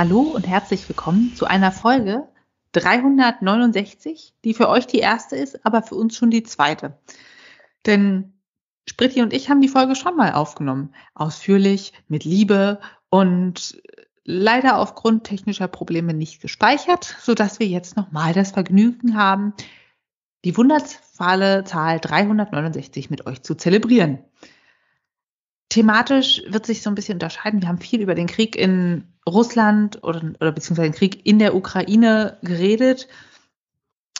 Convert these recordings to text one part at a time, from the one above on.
Hallo und herzlich willkommen zu einer Folge 369, die für euch die erste ist, aber für uns schon die zweite. Denn Spritti und ich haben die Folge schon mal aufgenommen. Ausführlich, mit Liebe und leider aufgrund technischer Probleme nicht gespeichert, sodass wir jetzt nochmal das Vergnügen haben, die wundervolle Zahl 369 mit euch zu zelebrieren. Thematisch wird sich so ein bisschen unterscheiden. Wir haben viel über den Krieg in Russland oder, oder beziehungsweise den Krieg in der Ukraine geredet.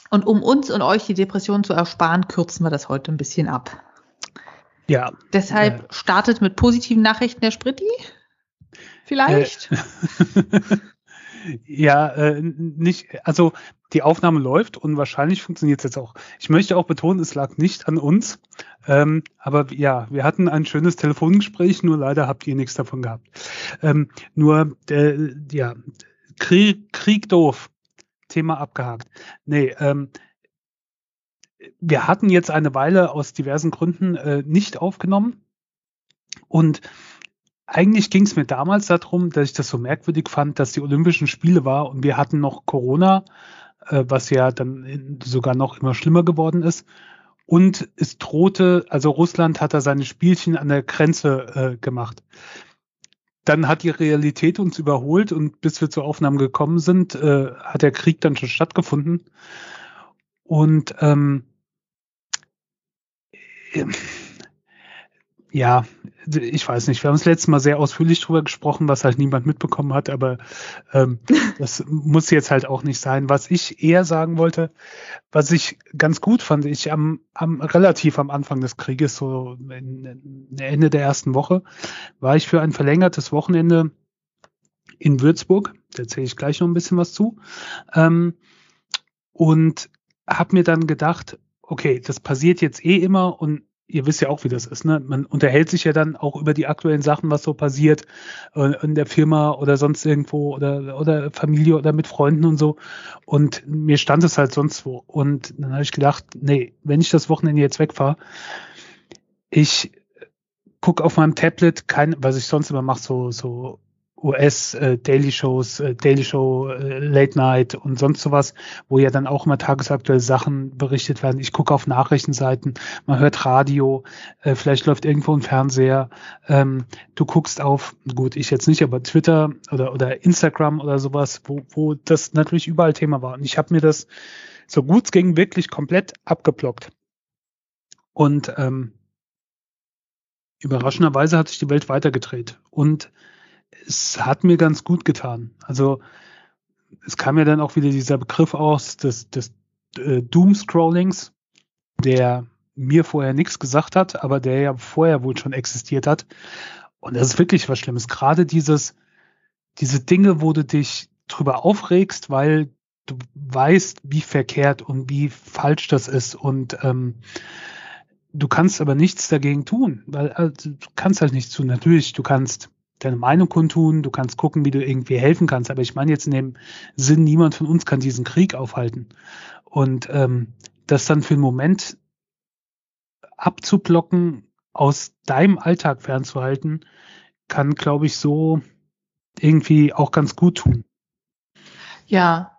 Und um uns und euch die Depression zu ersparen, kürzen wir das heute ein bisschen ab. Ja. Deshalb äh, startet mit positiven Nachrichten der Spritti. Vielleicht. Äh, ja, äh, nicht, also die Aufnahme läuft und wahrscheinlich funktioniert es jetzt auch. Ich möchte auch betonen, es lag nicht an uns. Ähm, aber ja, wir hatten ein schönes Telefongespräch, nur leider habt ihr nichts davon gehabt. Ähm, nur, äh, ja, Krieg, Krieg doof. Thema abgehakt. Nee, ähm, wir hatten jetzt eine Weile aus diversen Gründen äh, nicht aufgenommen. Und eigentlich ging es mir damals darum, dass ich das so merkwürdig fand, dass die Olympischen Spiele war und wir hatten noch Corona äh, was ja dann sogar noch immer schlimmer geworden ist. Und es drohte, also Russland hat da seine Spielchen an der Grenze äh, gemacht. Dann hat die Realität uns überholt und bis wir zur Aufnahme gekommen sind, äh, hat der Krieg dann schon stattgefunden. Und ähm, ja, ich weiß nicht, wir haben das letzte Mal sehr ausführlich drüber gesprochen, was halt niemand mitbekommen hat, aber ähm, das muss jetzt halt auch nicht sein. Was ich eher sagen wollte, was ich ganz gut fand, ich am, am relativ am Anfang des Krieges, so in, in Ende der ersten Woche, war ich für ein verlängertes Wochenende in Würzburg, da erzähle ich gleich noch ein bisschen was zu, ähm, und habe mir dann gedacht, okay, das passiert jetzt eh immer und ihr wisst ja auch, wie das ist, ne? Man unterhält sich ja dann auch über die aktuellen Sachen, was so passiert äh, in der Firma oder sonst irgendwo oder oder Familie oder mit Freunden und so. Und mir stand es halt sonst wo. Und dann habe ich gedacht, nee, wenn ich das Wochenende jetzt wegfahre, ich guck auf meinem Tablet kein, was ich sonst immer mache, so so US äh, äh, Daily Show, äh, Late Night und sonst sowas, wo ja dann auch immer tagesaktuelle Sachen berichtet werden. Ich gucke auf Nachrichtenseiten, man hört Radio, äh, vielleicht läuft irgendwo ein Fernseher. Ähm, du guckst auf, gut, ich jetzt nicht, aber Twitter oder oder Instagram oder sowas, wo wo das natürlich überall Thema war. Und ich habe mir das so gut es ging wirklich komplett abgeblockt. Und ähm, überraschenderweise hat sich die Welt weitergedreht und es hat mir ganz gut getan. Also es kam ja dann auch wieder dieser Begriff aus des, des äh, Doom-Scrollings, der mir vorher nichts gesagt hat, aber der ja vorher wohl schon existiert hat. Und das ist wirklich was Schlimmes. Gerade dieses, diese Dinge, wo du dich drüber aufregst, weil du weißt, wie verkehrt und wie falsch das ist und ähm, du kannst aber nichts dagegen tun, weil also, du kannst halt nichts tun. Natürlich, du kannst deine Meinung kundtun, du kannst gucken, wie du irgendwie helfen kannst. Aber ich meine jetzt in dem Sinn, niemand von uns kann diesen Krieg aufhalten. Und ähm, das dann für einen Moment abzublocken, aus deinem Alltag fernzuhalten, kann, glaube ich, so irgendwie auch ganz gut tun. Ja,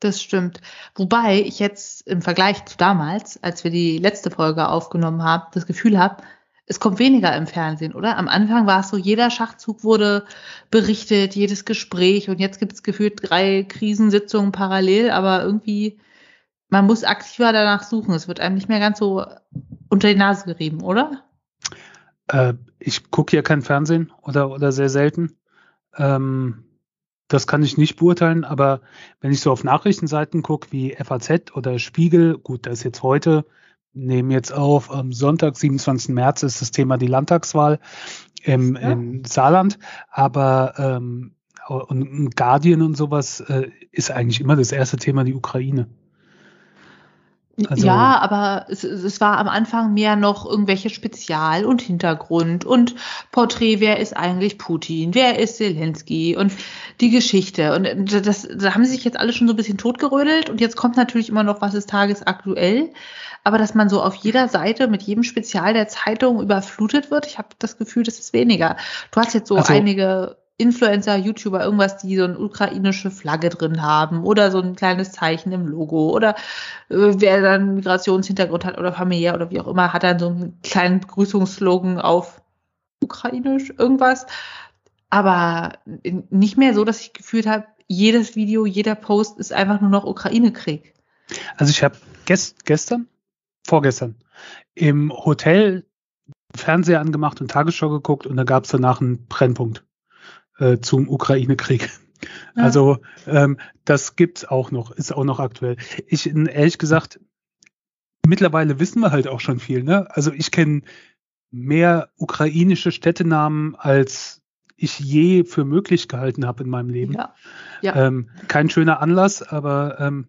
das stimmt. Wobei ich jetzt im Vergleich zu damals, als wir die letzte Folge aufgenommen haben, das Gefühl habe, es kommt weniger im Fernsehen, oder? Am Anfang war es so, jeder Schachzug wurde berichtet, jedes Gespräch und jetzt gibt es gefühlt drei Krisensitzungen parallel, aber irgendwie, man muss aktiver danach suchen. Es wird einem nicht mehr ganz so unter die Nase gerieben, oder? Äh, ich gucke ja kein Fernsehen oder, oder sehr selten. Ähm, das kann ich nicht beurteilen, aber wenn ich so auf Nachrichtenseiten gucke wie FAZ oder Spiegel, gut, da ist jetzt heute nehmen jetzt auf, am Sonntag, 27. März ist das Thema die Landtagswahl im, ja. im Saarland, aber ähm, und Guardian und sowas äh, ist eigentlich immer das erste Thema die Ukraine. Also, ja, aber es, es war am Anfang mehr noch irgendwelche Spezial- und Hintergrund und Porträt, wer ist eigentlich Putin, wer ist Zelensky und die Geschichte. Und das, da haben sie sich jetzt alle schon so ein bisschen totgerödelt und jetzt kommt natürlich immer noch, was ist tagesaktuell. Aber dass man so auf jeder Seite mit jedem Spezial der Zeitung überflutet wird, ich habe das Gefühl, das ist weniger. Du hast jetzt so also, einige Influencer, YouTuber, irgendwas, die so eine ukrainische Flagge drin haben oder so ein kleines Zeichen im Logo oder äh, wer dann Migrationshintergrund hat oder familiär oder wie auch immer, hat dann so einen kleinen Begrüßungsslogan auf ukrainisch irgendwas. Aber nicht mehr so, dass ich gefühlt habe, jedes Video, jeder Post ist einfach nur noch Ukraine-Krieg. Also ich habe gest gestern, vorgestern, im Hotel Fernseher angemacht und Tagesschau geguckt und da gab es danach einen Brennpunkt äh, zum Ukraine-Krieg. Ja. Also ähm, das gibt's auch noch, ist auch noch aktuell. Ich ehrlich gesagt, mittlerweile wissen wir halt auch schon viel. Ne? Also ich kenne mehr ukrainische Städtenamen, als ich je für möglich gehalten habe in meinem Leben. Ja. ja. Ähm, kein schöner Anlass, aber ähm,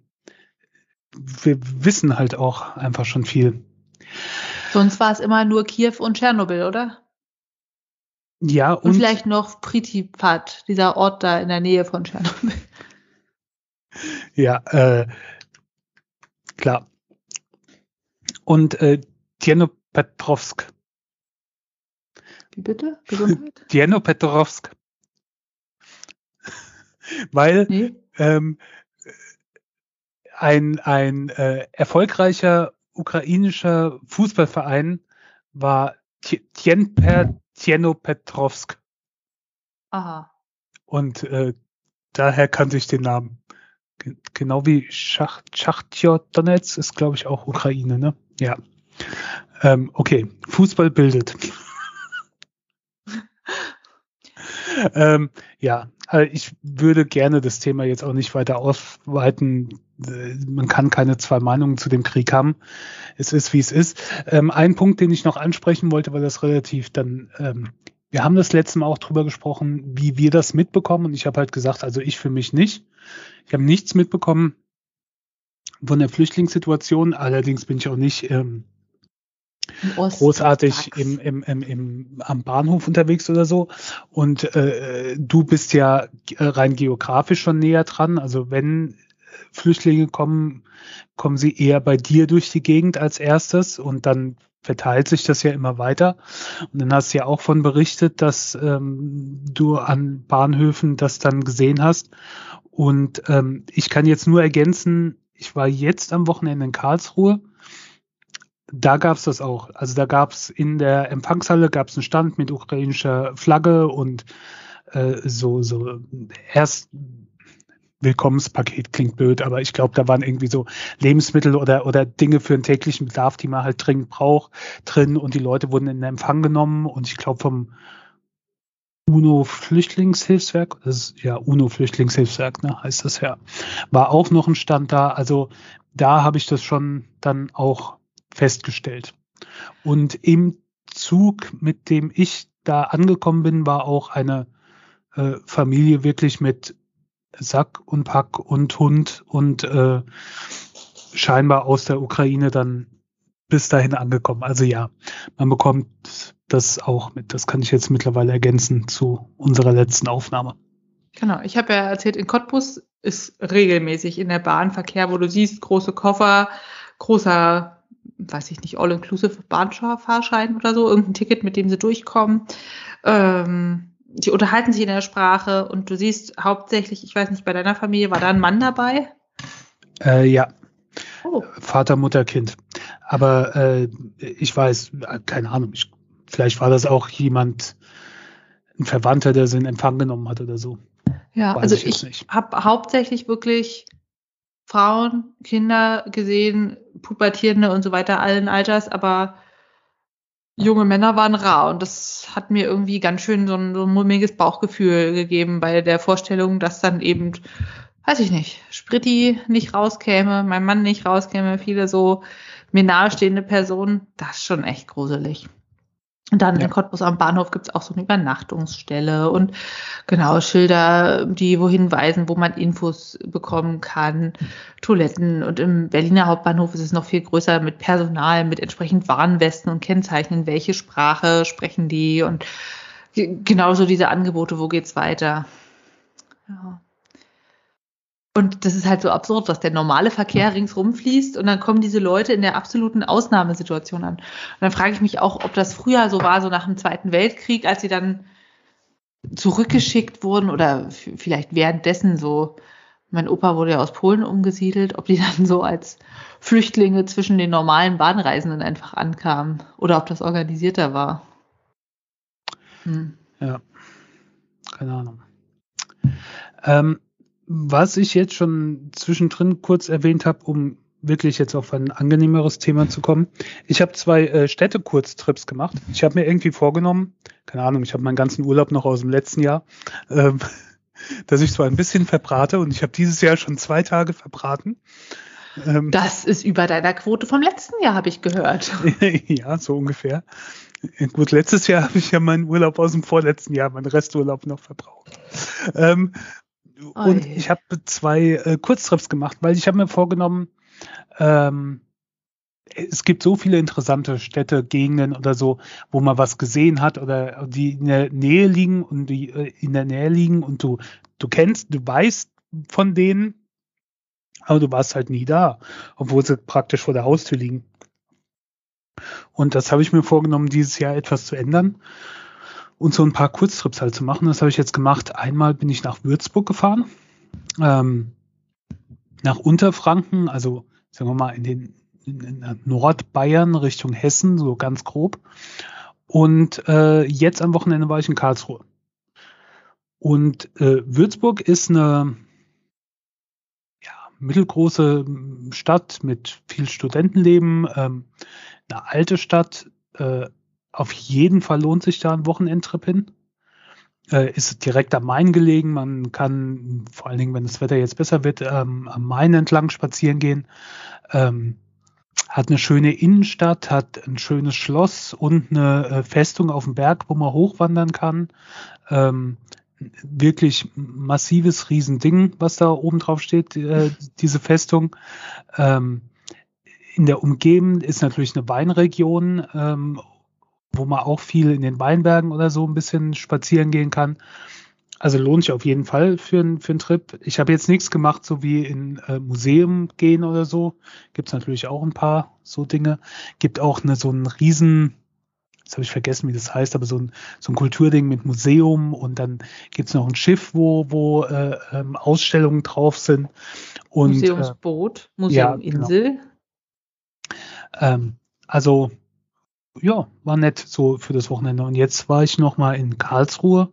wir wissen halt auch einfach schon viel. Sonst war es immer nur Kiew und Tschernobyl, oder? Ja, und, und vielleicht noch Pritipat, dieser Ort da in der Nähe von Tschernobyl. Ja, äh, klar. Und äh, Djenopetrovsk. Wie bitte? Gesundheit? Djenopetrovsk. Weil nee. ähm, ein, ein äh, erfolgreicher ukrainischer Fußballverein war Djenper Tjenopetrovsk. Aha. Und äh, daher kannte ich den Namen. G genau wie Schach Donetsk ist, glaube ich, auch Ukraine, ne? Ja. Ähm, okay, Fußball bildet. Ähm, ja, also ich würde gerne das Thema jetzt auch nicht weiter ausweiten. Äh, man kann keine zwei Meinungen zu dem Krieg haben. Es ist, wie es ist. Ähm, ein Punkt, den ich noch ansprechen wollte, weil das relativ dann, ähm, wir haben das letzte Mal auch drüber gesprochen, wie wir das mitbekommen. Und ich habe halt gesagt, also ich für mich nicht. Ich habe nichts mitbekommen von der Flüchtlingssituation. Allerdings bin ich auch nicht ähm, großartig im, im, im, im, am Bahnhof unterwegs oder so. Und äh, du bist ja rein geografisch schon näher dran. Also wenn Flüchtlinge kommen, kommen sie eher bei dir durch die Gegend als erstes und dann verteilt sich das ja immer weiter. Und dann hast du ja auch von berichtet, dass ähm, du an Bahnhöfen das dann gesehen hast. Und ähm, ich kann jetzt nur ergänzen, ich war jetzt am Wochenende in Karlsruhe da gab's das auch. Also da gab's in der Empfangshalle gab's einen Stand mit ukrainischer Flagge und äh, so so erst Willkommenspaket klingt blöd, aber ich glaube, da waren irgendwie so Lebensmittel oder oder Dinge für den täglichen Bedarf, die man halt dringend braucht, drin und die Leute wurden in Empfang genommen und ich glaube vom UNO Flüchtlingshilfswerk, das ist ja UNO Flüchtlingshilfswerk, ne, heißt das ja, war auch noch ein Stand da. Also da habe ich das schon dann auch festgestellt. Und im Zug, mit dem ich da angekommen bin, war auch eine äh, Familie wirklich mit Sack und Pack und Hund und äh, scheinbar aus der Ukraine dann bis dahin angekommen. Also ja, man bekommt das auch mit. Das kann ich jetzt mittlerweile ergänzen zu unserer letzten Aufnahme. Genau, ich habe ja erzählt, in Cottbus ist regelmäßig in der Bahnverkehr, wo du siehst, große Koffer, großer weiß ich nicht, All-Inclusive Bahnfahrschein oder so, irgendein Ticket, mit dem sie durchkommen. Ähm, die unterhalten sich in der Sprache und du siehst hauptsächlich, ich weiß nicht, bei deiner Familie war da ein Mann dabei? Äh, ja. Oh. Vater, Mutter, Kind. Aber äh, ich weiß, keine Ahnung, ich, vielleicht war das auch jemand, ein Verwandter, der sie in Empfang genommen hat oder so. Ja, weiß also ich, ich habe hauptsächlich wirklich Frauen, Kinder gesehen, Pubertierende und so weiter allen Alters, aber junge Männer waren rar und das hat mir irgendwie ganz schön so ein, so ein mulmiges Bauchgefühl gegeben bei der Vorstellung, dass dann eben, weiß ich nicht, Spritti nicht rauskäme, mein Mann nicht rauskäme, viele so mir nahestehende Personen, das ist schon echt gruselig. Und dann ja. in Cottbus am Bahnhof gibt's auch so eine Übernachtungsstelle und genau Schilder, die wohin weisen, wo man Infos bekommen kann, Toiletten. Und im Berliner Hauptbahnhof ist es noch viel größer mit Personal, mit entsprechend Warnwesten und Kennzeichnen, welche Sprache sprechen die und genauso diese Angebote, wo geht's weiter. Ja. Und das ist halt so absurd, dass der normale Verkehr ringsrum fließt und dann kommen diese Leute in der absoluten Ausnahmesituation an. Und dann frage ich mich auch, ob das früher so war, so nach dem Zweiten Weltkrieg, als sie dann zurückgeschickt wurden oder vielleicht währenddessen so. Mein Opa wurde ja aus Polen umgesiedelt, ob die dann so als Flüchtlinge zwischen den normalen Bahnreisenden einfach ankamen oder ob das organisierter war. Hm. Ja, keine Ahnung. Ähm, was ich jetzt schon zwischendrin kurz erwähnt habe, um wirklich jetzt auf ein angenehmeres Thema zu kommen. Ich habe zwei äh, Städte-Kurztrips gemacht. Ich habe mir irgendwie vorgenommen, keine Ahnung, ich habe meinen ganzen Urlaub noch aus dem letzten Jahr, ähm, dass ich so ein bisschen verbrate und ich habe dieses Jahr schon zwei Tage verbraten. Ähm, das ist über deiner Quote vom letzten Jahr, habe ich gehört. ja, so ungefähr. Gut, letztes Jahr habe ich ja meinen Urlaub aus dem vorletzten Jahr, meinen Resturlaub noch verbraucht. Ähm, und ich habe zwei äh, Kurztrips gemacht, weil ich habe mir vorgenommen, ähm, es gibt so viele interessante Städte, Gegenden oder so, wo man was gesehen hat oder die in der Nähe liegen und die äh, in der Nähe liegen und du, du kennst, du weißt von denen, aber du warst halt nie da, obwohl sie praktisch vor der Haustür liegen. Und das habe ich mir vorgenommen, dieses Jahr etwas zu ändern und so ein paar Kurztrips halt zu machen. Das habe ich jetzt gemacht. Einmal bin ich nach Würzburg gefahren, ähm, nach Unterfranken, also sagen wir mal in den in Nordbayern Richtung Hessen, so ganz grob. Und äh, jetzt am Wochenende war ich in Karlsruhe. Und äh, Würzburg ist eine ja, mittelgroße Stadt mit viel Studentenleben, ähm, eine alte Stadt, äh, auf jeden Fall lohnt sich da ein Wochenendtrip hin. Äh, ist direkt am Main gelegen. Man kann, vor allen Dingen, wenn das Wetter jetzt besser wird, ähm, am Main entlang spazieren gehen. Ähm, hat eine schöne Innenstadt, hat ein schönes Schloss und eine äh, Festung auf dem Berg, wo man hochwandern kann. Ähm, wirklich massives Riesending, was da oben drauf steht, äh, diese Festung. Ähm, in der Umgebung ist natürlich eine Weinregion ähm, wo man auch viel in den Weinbergen oder so ein bisschen spazieren gehen kann. Also lohnt sich auf jeden Fall für, ein, für einen Trip. Ich habe jetzt nichts gemacht, so wie in äh, Museum gehen oder so. Gibt es natürlich auch ein paar so Dinge. Gibt auch eine, so ein riesen, jetzt habe ich vergessen, wie das heißt, aber so ein, so ein Kulturding mit Museum und dann gibt es noch ein Schiff, wo, wo äh, ähm, Ausstellungen drauf sind. Und, Museumsboot, äh, Museuminsel. Ja, genau. ähm, also ja, war nett so für das Wochenende. Und jetzt war ich noch mal in Karlsruhe.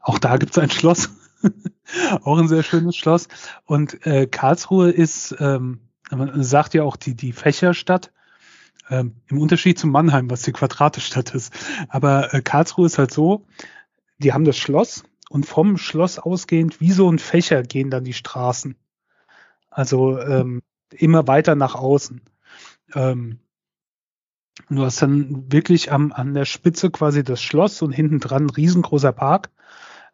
Auch da gibt's ein Schloss. auch ein sehr schönes Schloss. Und äh, Karlsruhe ist, ähm, man sagt ja auch die, die Fächerstadt. Ähm, Im Unterschied zu Mannheim, was die Quadratestadt ist. Aber äh, Karlsruhe ist halt so, die haben das Schloss und vom Schloss ausgehend, wie so ein Fächer, gehen dann die Straßen. Also ähm, immer weiter nach außen. Ähm, du hast dann wirklich am, an der Spitze quasi das Schloss und hinten dran riesengroßer Park.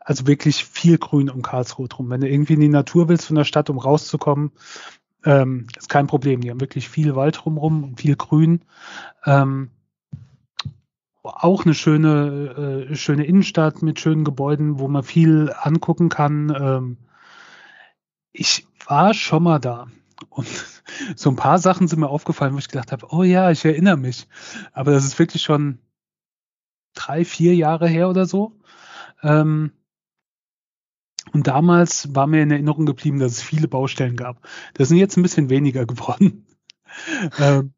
Also wirklich viel Grün um Karlsruhe drum. Wenn du irgendwie in die Natur willst von der Stadt, um rauszukommen, ähm, ist kein Problem. Die haben wirklich viel Wald drumherum und viel Grün. Ähm, auch eine schöne, äh, schöne Innenstadt mit schönen Gebäuden, wo man viel angucken kann. Ähm, ich war schon mal da. Und so ein paar Sachen sind mir aufgefallen, wo ich gedacht habe, oh ja, ich erinnere mich. Aber das ist wirklich schon drei, vier Jahre her oder so. Ähm, und damals war mir in Erinnerung geblieben, dass es viele Baustellen gab. Das sind jetzt ein bisschen weniger geworden. ähm,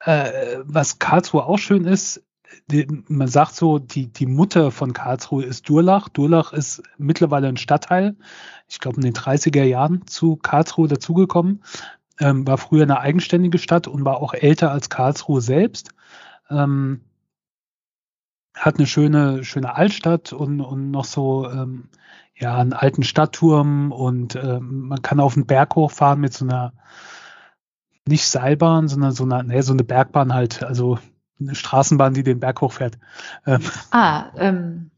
äh, was Karlsruhe auch schön ist, die, man sagt so, die, die Mutter von Karlsruhe ist Durlach. Durlach ist mittlerweile ein Stadtteil, ich glaube in den 30er Jahren zu Karlsruhe dazugekommen, ähm, war früher eine eigenständige Stadt und war auch älter als Karlsruhe selbst. Ähm, hat eine schöne, schöne Altstadt und, und noch so ähm, ja, einen alten Stadtturm und ähm, man kann auf den Berg hochfahren mit so einer nicht Seilbahn, sondern so eine, nee, so eine Bergbahn halt, also eine Straßenbahn, die den Berg hochfährt. Ähm. Ah, ähm,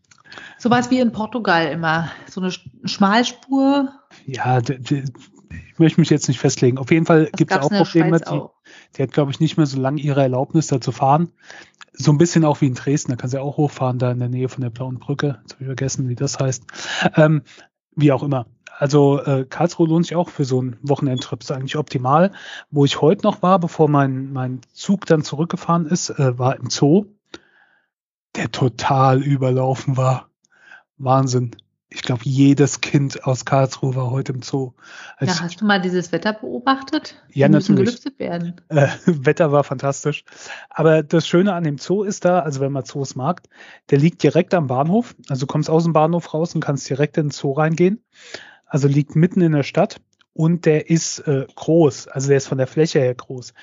sowas wie in Portugal immer. So eine Schmalspur. Ja, ich möchte mich jetzt nicht festlegen. Auf jeden Fall gibt es auch Probleme. Die, die hat, glaube ich, nicht mehr so lange ihre Erlaubnis, da zu fahren. So ein bisschen auch wie in Dresden, da kann sie auch hochfahren, da in der Nähe von der Blauen Brücke. Jetzt habe ich vergessen, wie das heißt. Ähm, wie auch immer. Also äh, Karlsruhe lohnt sich auch für so einen Wochenendtrip, ist eigentlich optimal. Wo ich heute noch war, bevor mein, mein Zug dann zurückgefahren ist, äh, war im Zoo, der total überlaufen war. Wahnsinn ich glaube, jedes Kind aus Karlsruhe war heute im Zoo. Als ja, hast du mal dieses Wetter beobachtet? Ja, Die natürlich. gelüftet werden. Äh, Wetter war fantastisch. Aber das Schöne an dem Zoo ist da, also wenn man Zoos mag, der liegt direkt am Bahnhof. Also du kommst aus dem Bahnhof raus und kannst direkt in den Zoo reingehen. Also liegt mitten in der Stadt und der ist äh, groß, also der ist von der Fläche her groß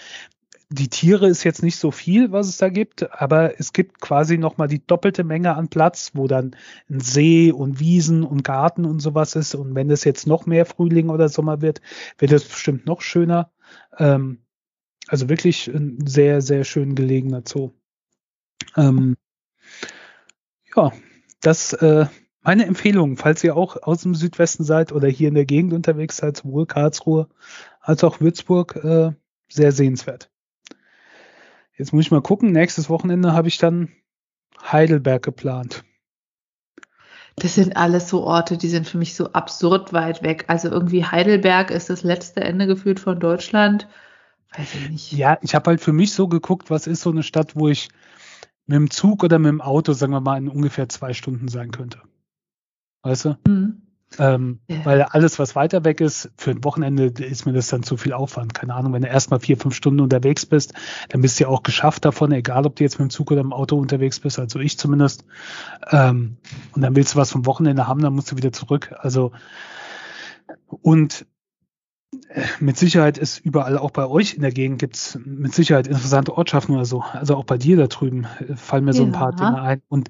die Tiere ist jetzt nicht so viel, was es da gibt, aber es gibt quasi nochmal die doppelte Menge an Platz, wo dann ein See und Wiesen und Garten und sowas ist. Und wenn es jetzt noch mehr Frühling oder Sommer wird, wird es bestimmt noch schöner. Ähm, also wirklich ein sehr, sehr schön gelegener Zoo. Ähm, ja, das äh, meine Empfehlung, falls ihr auch aus dem Südwesten seid oder hier in der Gegend unterwegs seid, sowohl Karlsruhe als auch Würzburg, äh, sehr sehenswert. Jetzt muss ich mal gucken. Nächstes Wochenende habe ich dann Heidelberg geplant. Das sind alles so Orte, die sind für mich so absurd weit weg. Also irgendwie Heidelberg ist das letzte Ende gefühlt von Deutschland. Weiß ich nicht. Ja, ich habe halt für mich so geguckt, was ist so eine Stadt, wo ich mit dem Zug oder mit dem Auto, sagen wir mal, in ungefähr zwei Stunden sein könnte. Weißt du? Mhm. Ähm, ja. Weil alles, was weiter weg ist, für ein Wochenende ist mir das dann zu viel Aufwand. Keine Ahnung, wenn du erstmal vier, fünf Stunden unterwegs bist, dann bist du ja auch geschafft davon, egal ob du jetzt mit dem Zug oder im Auto unterwegs bist, also ich zumindest. Ähm, und dann willst du was vom Wochenende haben, dann musst du wieder zurück. Also und äh, mit Sicherheit ist überall, auch bei euch in der Gegend gibt's mit Sicherheit interessante Ortschaften oder so. Also auch bei dir da drüben äh, fallen mir so ein paar Dinge ein. Und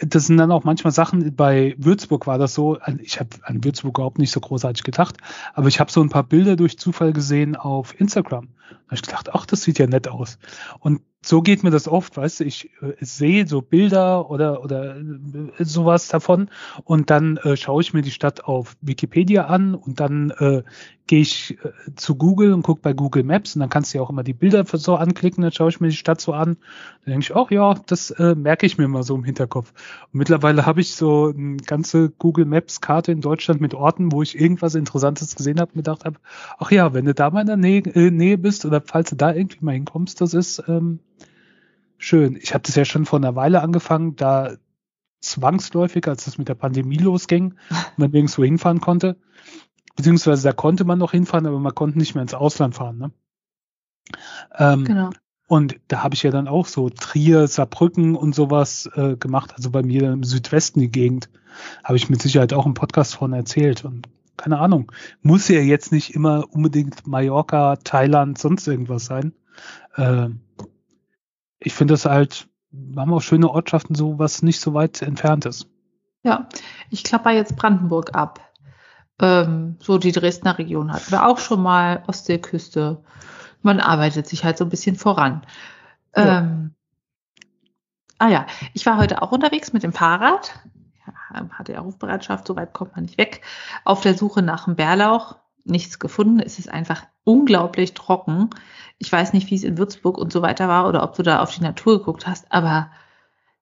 das sind dann auch manchmal Sachen, bei Würzburg war das so, ich habe an Würzburg überhaupt nicht so großartig gedacht, aber ich habe so ein paar Bilder durch Zufall gesehen auf Instagram. Habe ich gedacht, ach, das sieht ja nett aus. Und so geht mir das oft, weißt du, ich äh, sehe so Bilder oder, oder äh, sowas davon und dann äh, schaue ich mir die Stadt auf Wikipedia an und dann äh, gehe ich äh, zu Google und gucke bei Google Maps und dann kannst du ja auch immer die Bilder so anklicken, dann schaue ich mir die Stadt so an. Dann denke ich, ach ja, das äh, merke ich mir mal so im Hinterkopf. Und mittlerweile habe ich so eine ganze Google Maps Karte in Deutschland mit Orten, wo ich irgendwas Interessantes gesehen habe und gedacht habe, ach ja, wenn du da mal in der Nähe, äh, Nähe bist oder falls du da irgendwie mal hinkommst, das ist ähm, schön. Ich habe das ja schon vor einer Weile angefangen, da zwangsläufig, als das mit der Pandemie losging, man nirgendwo hinfahren konnte. Beziehungsweise da konnte man noch hinfahren, aber man konnte nicht mehr ins Ausland fahren. Ne? Ähm, genau. Und da habe ich ja dann auch so Trier, Saarbrücken und sowas äh, gemacht. Also bei mir im Südwesten die Gegend habe ich mit Sicherheit auch im Podcast von erzählt. Und keine Ahnung, muss ja jetzt nicht immer unbedingt Mallorca, Thailand, sonst irgendwas sein. Äh, ich finde das halt, wir haben auch schöne Ortschaften, so was nicht so weit entfernt ist. Ja, ich klapper jetzt Brandenburg ab. Ähm, so die Dresdner Region hatten wir auch schon mal, Ostseeküste. Man arbeitet sich halt so ein bisschen voran. Ja. Ähm, ah ja, ich war heute auch unterwegs mit dem Fahrrad. Ja, hatte ja Rufbereitschaft, so weit kommt man nicht weg. Auf der Suche nach dem Bärlauch. Nichts gefunden. Es ist einfach unglaublich trocken. Ich weiß nicht, wie es in Würzburg und so weiter war oder ob du da auf die Natur geguckt hast, aber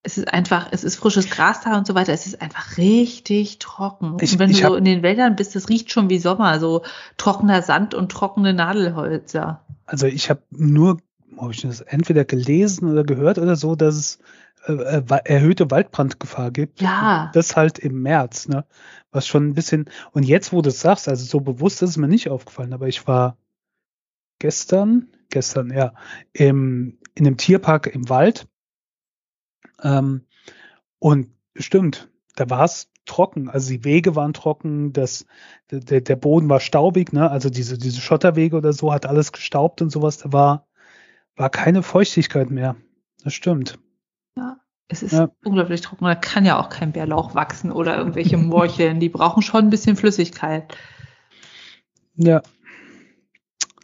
es ist einfach, es ist frisches Gras da und so weiter. Es ist einfach richtig trocken. Ich, und wenn du so in den Wäldern bist, das riecht schon wie Sommer, so trockener Sand und trockene Nadelhölzer. Also ich habe nur, habe ich das entweder gelesen oder gehört oder so, dass es äh, äh erhöhte Waldbrandgefahr gibt. Ja. Das halt im März, ne? Was schon ein bisschen, und jetzt, wo du es sagst, also so bewusst ist es mir nicht aufgefallen, aber ich war gestern, gestern, ja, im, in einem Tierpark im Wald ähm, und stimmt, da war es trocken. Also die Wege waren trocken, das, der, der Boden war staubig, ne? Also diese, diese Schotterwege oder so hat alles gestaubt und sowas. Da war, war keine Feuchtigkeit mehr. Das stimmt. Ja, es ist ja. unglaublich trocken. Da kann ja auch kein Bärlauch wachsen oder irgendwelche Morcheln. Die brauchen schon ein bisschen Flüssigkeit. Ja.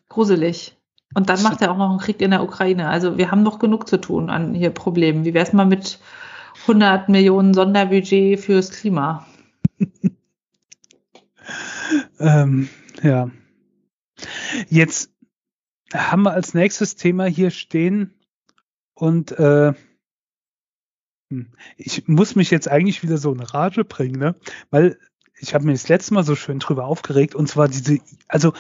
Gruselig. Und dann macht er auch noch einen Krieg in der Ukraine. Also wir haben noch genug zu tun an hier Problemen. Wie wäre es mal mit 100 Millionen Sonderbudget fürs Klima? ähm, ja. Jetzt haben wir als nächstes Thema hier stehen und äh, ich muss mich jetzt eigentlich wieder so in Rage bringen, ne? Weil ich habe mir das letzte Mal so schön drüber aufgeregt und zwar diese, also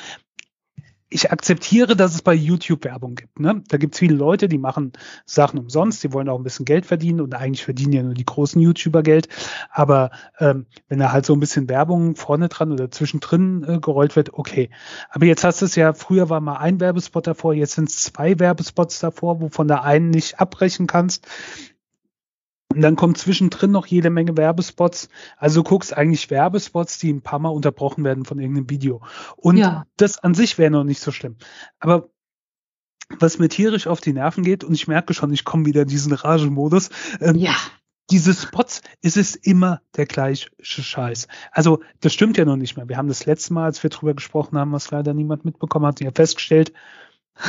ich akzeptiere, dass es bei YouTube Werbung gibt. Ne? Da gibt es viele Leute, die machen Sachen umsonst, die wollen auch ein bisschen Geld verdienen und eigentlich verdienen ja nur die großen YouTuber Geld. Aber ähm, wenn da halt so ein bisschen Werbung vorne dran oder zwischendrin äh, gerollt wird, okay. Aber jetzt hast du es ja, früher war mal ein Werbespot davor, jetzt sind es zwei Werbespots davor, wovon der einen nicht abbrechen kannst. Und dann kommt zwischendrin noch jede Menge Werbespots. Also du guckst eigentlich Werbespots, die ein paar Mal unterbrochen werden von irgendeinem Video. Und ja. das an sich wäre noch nicht so schlimm. Aber was mir tierisch auf die Nerven geht, und ich merke schon, ich komme wieder in diesen Ragenmodus. Ähm, ja. Diese Spots, ist es immer der gleiche Scheiß. Also, das stimmt ja noch nicht mehr. Wir haben das letzte Mal, als wir drüber gesprochen haben, was leider niemand mitbekommen hat, ja festgestellt,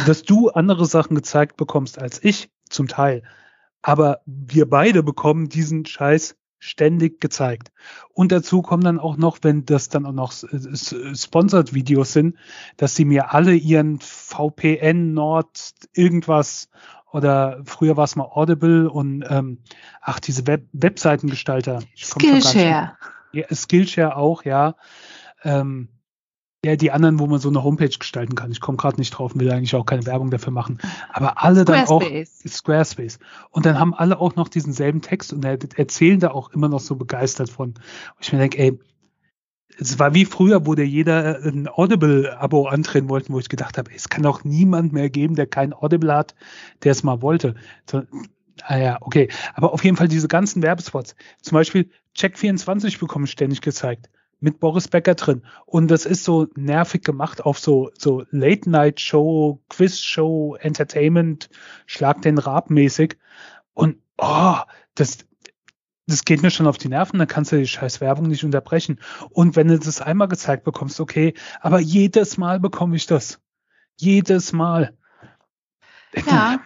dass du andere Sachen gezeigt bekommst als ich, zum Teil. Aber wir beide bekommen diesen Scheiß ständig gezeigt. Und dazu kommen dann auch noch, wenn das dann auch noch Sponsored Videos sind, dass sie mir alle ihren VPN Nord irgendwas oder früher war es mal Audible und ähm, ach diese Web Webseitengestalter. Skillshare. Ja, Skillshare auch, ja. Ähm, ja, die anderen, wo man so eine Homepage gestalten kann. Ich komme gerade nicht drauf und will eigentlich auch keine Werbung dafür machen. Aber alle dann auch Squarespace. Und dann haben alle auch noch diesen selben Text und erzählen da auch immer noch so begeistert von. Und ich mir denke, ey, es war wie früher, wo der jeder ein Audible-Abo antreten wollte, wo ich gedacht habe, es kann doch niemand mehr geben, der kein Audible hat, der es mal wollte. So, ah ja, okay. Aber auf jeden Fall diese ganzen Werbespots. Zum Beispiel Check24 bekommen ständig gezeigt mit Boris Becker drin. Und das ist so nervig gemacht auf so, so Late-Night-Show, Quiz-Show, Entertainment, Schlag den Rab mäßig. Und oh, das, das geht mir schon auf die Nerven, dann kannst du die scheiß Werbung nicht unterbrechen. Und wenn du das einmal gezeigt bekommst, okay, aber jedes Mal bekomme ich das. Jedes Mal. Ja.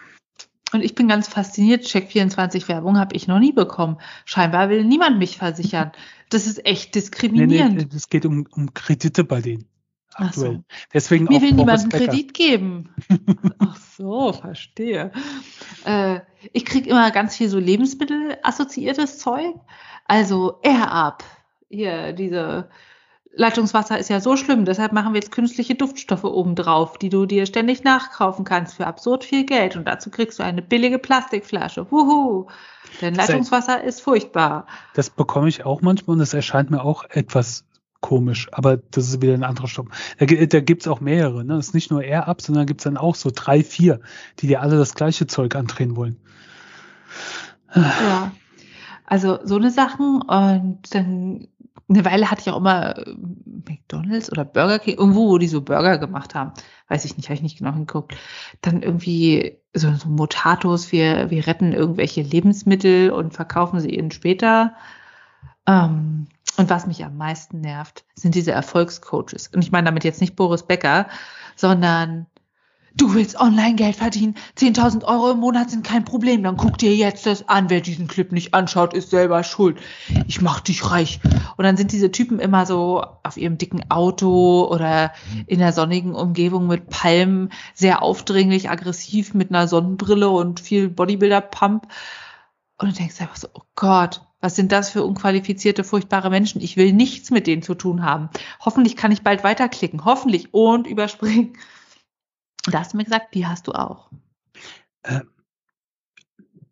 Und ich bin ganz fasziniert. Check24 Werbung habe ich noch nie bekommen. Scheinbar will niemand mich versichern. Das ist echt diskriminierend. Nee, nee, es geht um, um Kredite bei denen. Aktuell. So. Deswegen Mir will niemand einen Kredit geben. Ach so, verstehe. Äh, ich kriege immer ganz viel so Lebensmittel assoziiertes Zeug. Also Air Up. Hier, diese Leitungswasser ist ja so schlimm, deshalb machen wir jetzt künstliche Duftstoffe obendrauf, die du dir ständig nachkaufen kannst für absurd viel Geld. Und dazu kriegst du eine billige Plastikflasche. Wuhu! Denn Leitungswasser ist furchtbar. Das bekomme ich auch manchmal und es erscheint mir auch etwas komisch, aber das ist wieder ein anderer Stopp. Da, da gibt es auch mehrere. Ne? Das ist nicht nur Air-Up, sondern gibt es dann auch so drei, vier, die dir alle das gleiche Zeug andrehen wollen. Ja, also so eine Sachen und dann eine Weile hatte ich auch immer äh, McDonalds oder Burger King, irgendwo, wo die so Burger gemacht haben. Weiß ich nicht, habe ich nicht genau hingeguckt. Dann irgendwie so, so Motatos, wir, wir retten irgendwelche Lebensmittel und verkaufen sie ihnen später. Ähm, und was mich am meisten nervt, sind diese Erfolgscoaches. Und ich meine damit jetzt nicht Boris Becker, sondern Du willst Online-Geld verdienen, 10.000 Euro im Monat sind kein Problem, dann guck dir jetzt das an. Wer diesen Clip nicht anschaut, ist selber schuld. Ich mach dich reich. Und dann sind diese Typen immer so auf ihrem dicken Auto oder in der sonnigen Umgebung mit Palmen, sehr aufdringlich, aggressiv mit einer Sonnenbrille und viel Bodybuilder-Pump. Und du denkst einfach so, oh Gott, was sind das für unqualifizierte, furchtbare Menschen? Ich will nichts mit denen zu tun haben. Hoffentlich kann ich bald weiterklicken. Hoffentlich. Und überspringen. Da hast du mir gesagt, die hast du auch. Äh,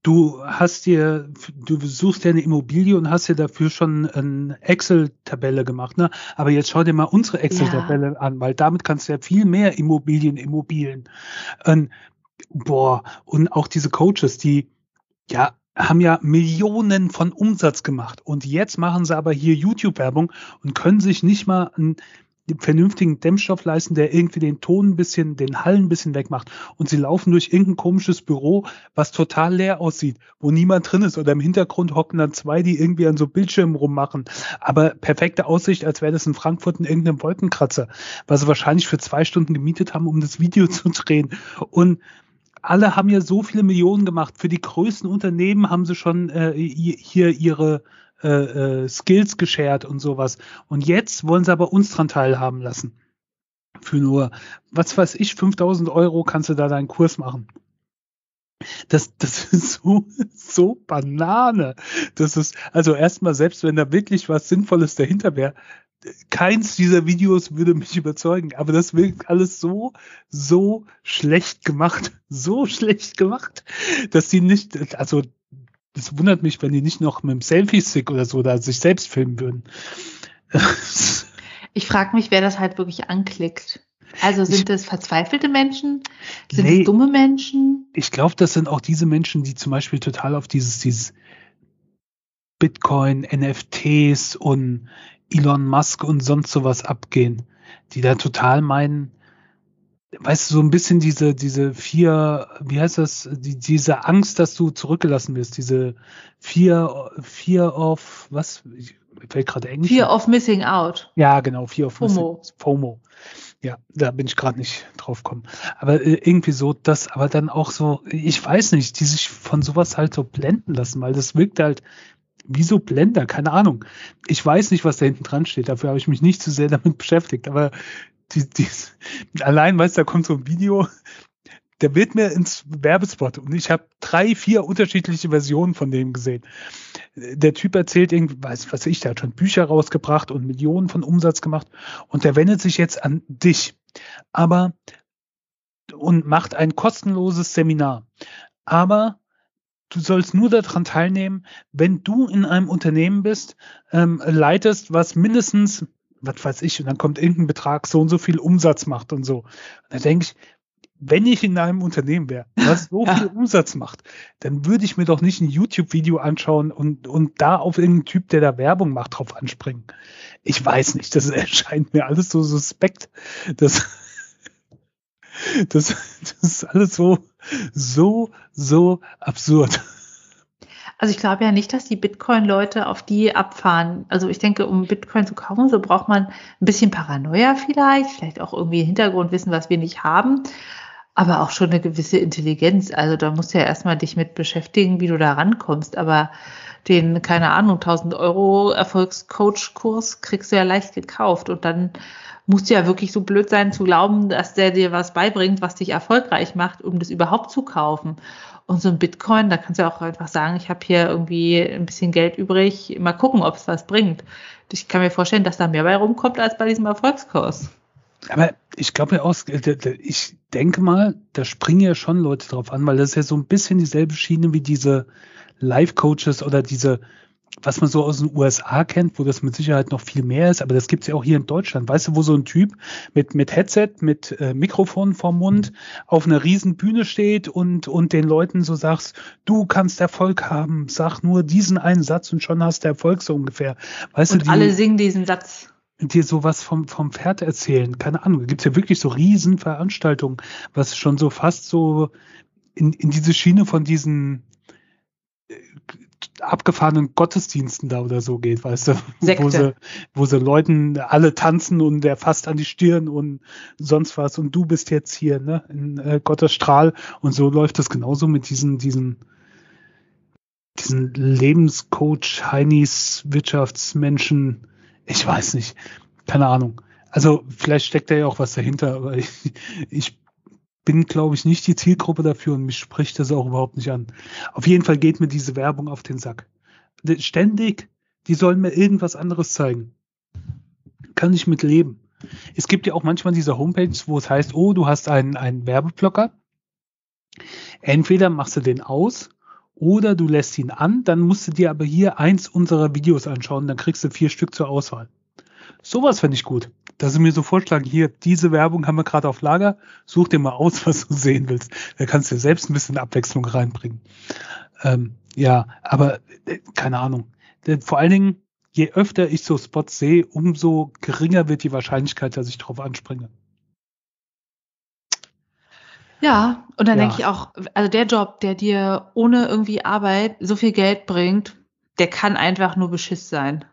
du hast dir, du suchst dir eine Immobilie und hast dir dafür schon eine Excel-Tabelle gemacht, ne? Aber jetzt schau dir mal unsere Excel-Tabelle ja. an, weil damit kannst du ja viel mehr Immobilien, Immobilien. Ähm, boah, und auch diese Coaches, die ja haben ja Millionen von Umsatz gemacht und jetzt machen sie aber hier YouTube-Werbung und können sich nicht mal ein vernünftigen Dämmstoff leisten, der irgendwie den Ton ein bisschen, den Hall ein bisschen wegmacht. Und sie laufen durch irgendein komisches Büro, was total leer aussieht, wo niemand drin ist. Oder im Hintergrund hocken dann zwei, die irgendwie an so Bildschirmen rummachen. Aber perfekte Aussicht, als wäre das in Frankfurt in irgendeinem Wolkenkratzer, was sie wahrscheinlich für zwei Stunden gemietet haben, um das Video zu drehen. Und alle haben ja so viele Millionen gemacht. Für die größten Unternehmen haben sie schon äh, hier ihre äh, äh, Skills geshared und sowas. Und jetzt wollen sie aber uns dran teilhaben lassen. Für nur, was weiß ich, 5000 Euro kannst du da deinen Kurs machen. Das, das ist so, so Banane. Das ist, also erstmal, selbst wenn da wirklich was Sinnvolles dahinter wäre, keins dieser Videos würde mich überzeugen, aber das wirkt alles so, so schlecht gemacht, so schlecht gemacht, dass die nicht, also das wundert mich, wenn die nicht noch mit dem Selfie-Stick oder so da sich selbst filmen würden. ich frage mich, wer das halt wirklich anklickt. Also sind ich, das verzweifelte Menschen? Sind nee, das dumme Menschen? Ich glaube, das sind auch diese Menschen, die zum Beispiel total auf dieses, dieses Bitcoin, NFTs und Elon Musk und sonst sowas abgehen, die da total meinen, weißt du, so ein bisschen diese, diese vier, wie heißt das, die, diese Angst, dass du zurückgelassen wirst, diese vier, vier of, was, ich, fällt gerade Englisch. Fear of Missing Out. Ja, genau, Fear of FOMO. Missing FOMO. Ja, da bin ich gerade nicht drauf gekommen. Aber äh, irgendwie so, das, aber dann auch so, ich weiß nicht, die sich von sowas halt so blenden lassen, weil das wirkt halt wie so Blender, keine Ahnung. Ich weiß nicht, was da hinten dran steht, dafür habe ich mich nicht zu sehr damit beschäftigt, aber die, die, allein, weißt du, da kommt so ein Video, der wird mir ins Werbespot und ich habe drei, vier unterschiedliche Versionen von dem gesehen. Der Typ erzählt irgendwie, weiß was ich, der hat schon Bücher rausgebracht und Millionen von Umsatz gemacht und der wendet sich jetzt an dich, aber und macht ein kostenloses Seminar. Aber du sollst nur daran teilnehmen, wenn du in einem Unternehmen bist, ähm, leitest, was mindestens was weiß ich, und dann kommt irgendein Betrag, so und so viel Umsatz macht und so. Und da denke ich, wenn ich in einem Unternehmen wäre, was so viel Umsatz macht, dann würde ich mir doch nicht ein YouTube-Video anschauen und, und da auf irgendeinen Typ, der da Werbung macht, drauf anspringen. Ich weiß nicht, das erscheint mir alles so suspekt. Das, das, das ist alles so, so, so absurd. Also ich glaube ja nicht, dass die Bitcoin-Leute auf die abfahren. Also ich denke, um Bitcoin zu kaufen, so braucht man ein bisschen Paranoia vielleicht, vielleicht auch irgendwie Hintergrundwissen, was wir nicht haben, aber auch schon eine gewisse Intelligenz. Also da musst du ja erstmal dich mit beschäftigen, wie du da rankommst. Aber den, keine Ahnung, 1000 Euro Erfolgscoach-Kurs kriegst du ja leicht gekauft und dann musst du ja wirklich so blöd sein zu glauben, dass der dir was beibringt, was dich erfolgreich macht, um das überhaupt zu kaufen. Und so ein Bitcoin, da kannst du auch einfach sagen, ich habe hier irgendwie ein bisschen Geld übrig, mal gucken, ob es was bringt. Ich kann mir vorstellen, dass da mehr bei rumkommt als bei diesem Erfolgskurs. Aber ich glaube ja auch, ich denke mal, da springen ja schon Leute drauf an, weil das ist ja so ein bisschen dieselbe Schiene wie diese Life-Coaches oder diese was man so aus den USA kennt, wo das mit Sicherheit noch viel mehr ist, aber das gibt's ja auch hier in Deutschland. Weißt du, wo so ein Typ mit, mit Headset, mit äh, Mikrofon vorm Mund auf einer riesen Bühne steht und, und den Leuten so sagst, du kannst Erfolg haben, sag nur diesen einen Satz und schon hast du Erfolg so ungefähr. Weißt und du, die, alle singen diesen Satz. Dir sowas vom, vom Pferd erzählen, keine Ahnung. Gibt's ja wirklich so riesen Veranstaltungen, was schon so fast so in, in diese Schiene von diesen äh, abgefahrenen Gottesdiensten da oder so geht, weißt du, Sekte. wo sie, wo sie Leuten alle tanzen und der fasst an die Stirn und sonst was. Und du bist jetzt hier, ne, in äh, Gottes Strahl. Und so läuft das genauso mit diesen, diesen, diesen Lebenscoach, Heinis, Wirtschaftsmenschen, ich weiß nicht, keine Ahnung. Also vielleicht steckt da ja auch was dahinter, aber ich, ich bin, glaube ich, nicht die Zielgruppe dafür und mich spricht das auch überhaupt nicht an. Auf jeden Fall geht mir diese Werbung auf den Sack. Ständig, die sollen mir irgendwas anderes zeigen. Kann ich mit leben. Es gibt ja auch manchmal diese Homepages, wo es heißt, oh, du hast einen, einen Werbeblocker. Entweder machst du den aus oder du lässt ihn an, dann musst du dir aber hier eins unserer Videos anschauen, dann kriegst du vier Stück zur Auswahl. Sowas finde ich gut dass sie mir so vorschlagen, hier, diese Werbung haben wir gerade auf Lager, such dir mal aus, was du sehen willst. Da kannst du dir selbst ein bisschen Abwechslung reinbringen. Ähm, ja, aber äh, keine Ahnung. Vor allen Dingen, je öfter ich so Spots sehe, umso geringer wird die Wahrscheinlichkeit, dass ich drauf anspringe. Ja, und dann Ja. denke ich auch, also der Job, der dir ohne irgendwie Arbeit so viel Geld bringt, der kann einfach nur Beschiss sein.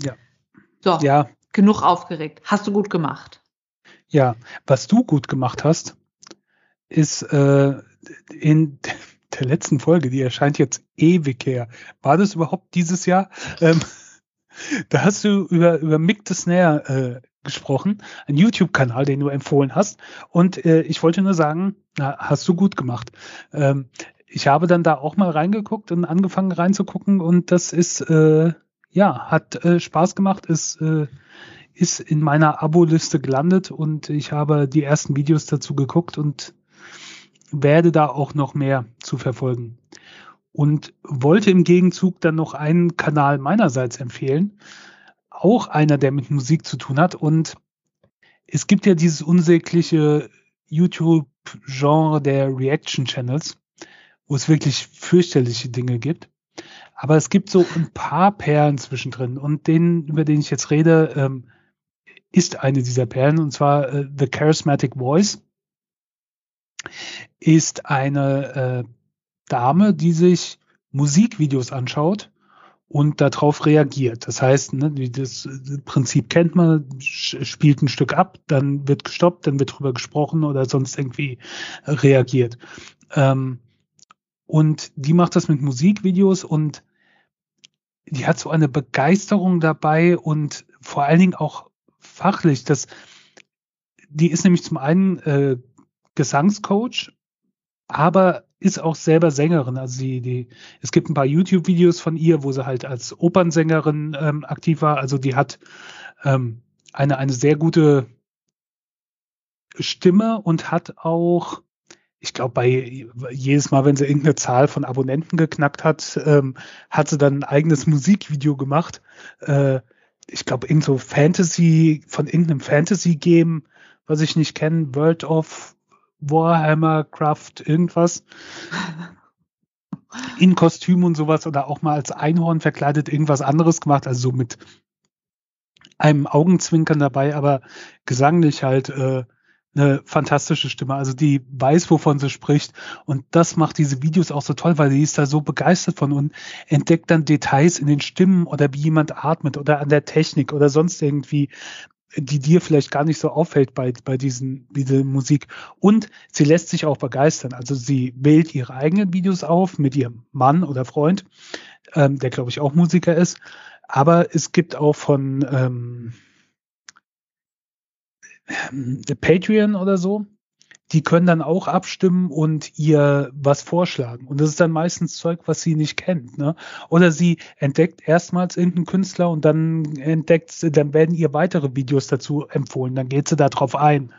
Ja. So, Ja, genug aufgeregt. Hast du gut gemacht. ja. Was du gut gemacht hast, ist äh, in der letzten Folge, die erscheint jetzt ewig her. War das überhaupt dieses Jahr? Ähm, da hast du über, über Mick the Snare äh, gesprochen, ein YouTube-Kanal, den du empfohlen hast. Und äh, ich wollte nur sagen, na, hast du gut gemacht. Ähm, ich habe dann da auch mal reingeguckt und angefangen reinzugucken und das ist, äh, ja, hat äh, Spaß gemacht, ist, äh, ist in meiner Abo-Liste gelandet und ich habe die ersten Videos dazu geguckt und werde da auch noch mehr zu verfolgen. Und wollte im Gegenzug dann noch einen Kanal meinerseits empfehlen, auch einer, der mit Musik zu tun hat. Und es gibt ja dieses unsägliche YouTube-Genre der Reaction-Channels, wo es wirklich fürchterliche Dinge gibt. Aber es gibt so ein paar Perlen zwischendrin. Und den, über den ich jetzt rede, ähm, ist eine dieser Perlen, und zwar äh, The Charismatic Voice. Ist eine äh, Dame, die sich Musikvideos anschaut und darauf reagiert. Das heißt, ne, das Prinzip kennt man, spielt ein Stück ab, dann wird gestoppt, dann wird drüber gesprochen oder sonst irgendwie reagiert. Ähm, und die macht das mit Musikvideos und die hat so eine Begeisterung dabei und vor allen Dingen auch fachlich. Das, die ist nämlich zum einen äh, Gesangscoach, aber ist auch selber Sängerin. Also die, die, es gibt ein paar YouTube-Videos von ihr, wo sie halt als Opernsängerin ähm, aktiv war. Also die hat ähm, eine, eine sehr gute Stimme und hat auch, ich glaube, bei jedes Mal, wenn sie irgendeine Zahl von Abonnenten geknackt hat, ähm, hat sie dann ein eigenes Musikvideo gemacht. Äh, ich glaube, irgend so Fantasy, von irgendeinem Fantasy-Game, was ich nicht kenne, World of Warhammer Craft, irgendwas. In Kostüm und sowas oder auch mal als Einhorn verkleidet irgendwas anderes gemacht, also so mit einem Augenzwinkern dabei, aber gesanglich halt äh, eine fantastische Stimme. Also die weiß, wovon sie spricht. Und das macht diese Videos auch so toll, weil sie ist da so begeistert von und entdeckt dann Details in den Stimmen oder wie jemand atmet oder an der Technik oder sonst irgendwie, die dir vielleicht gar nicht so auffällt bei, bei diesen, diese Musik. Und sie lässt sich auch begeistern. Also sie wählt ihre eigenen Videos auf mit ihrem Mann oder Freund, ähm, der glaube ich auch Musiker ist. Aber es gibt auch von ähm, Patreon oder so, die können dann auch abstimmen und ihr was vorschlagen. Und das ist dann meistens Zeug, was sie nicht kennt. Ne? Oder sie entdeckt erstmals irgendeinen Künstler und dann entdeckt sie, dann werden ihr weitere Videos dazu empfohlen. Dann geht sie da drauf ein.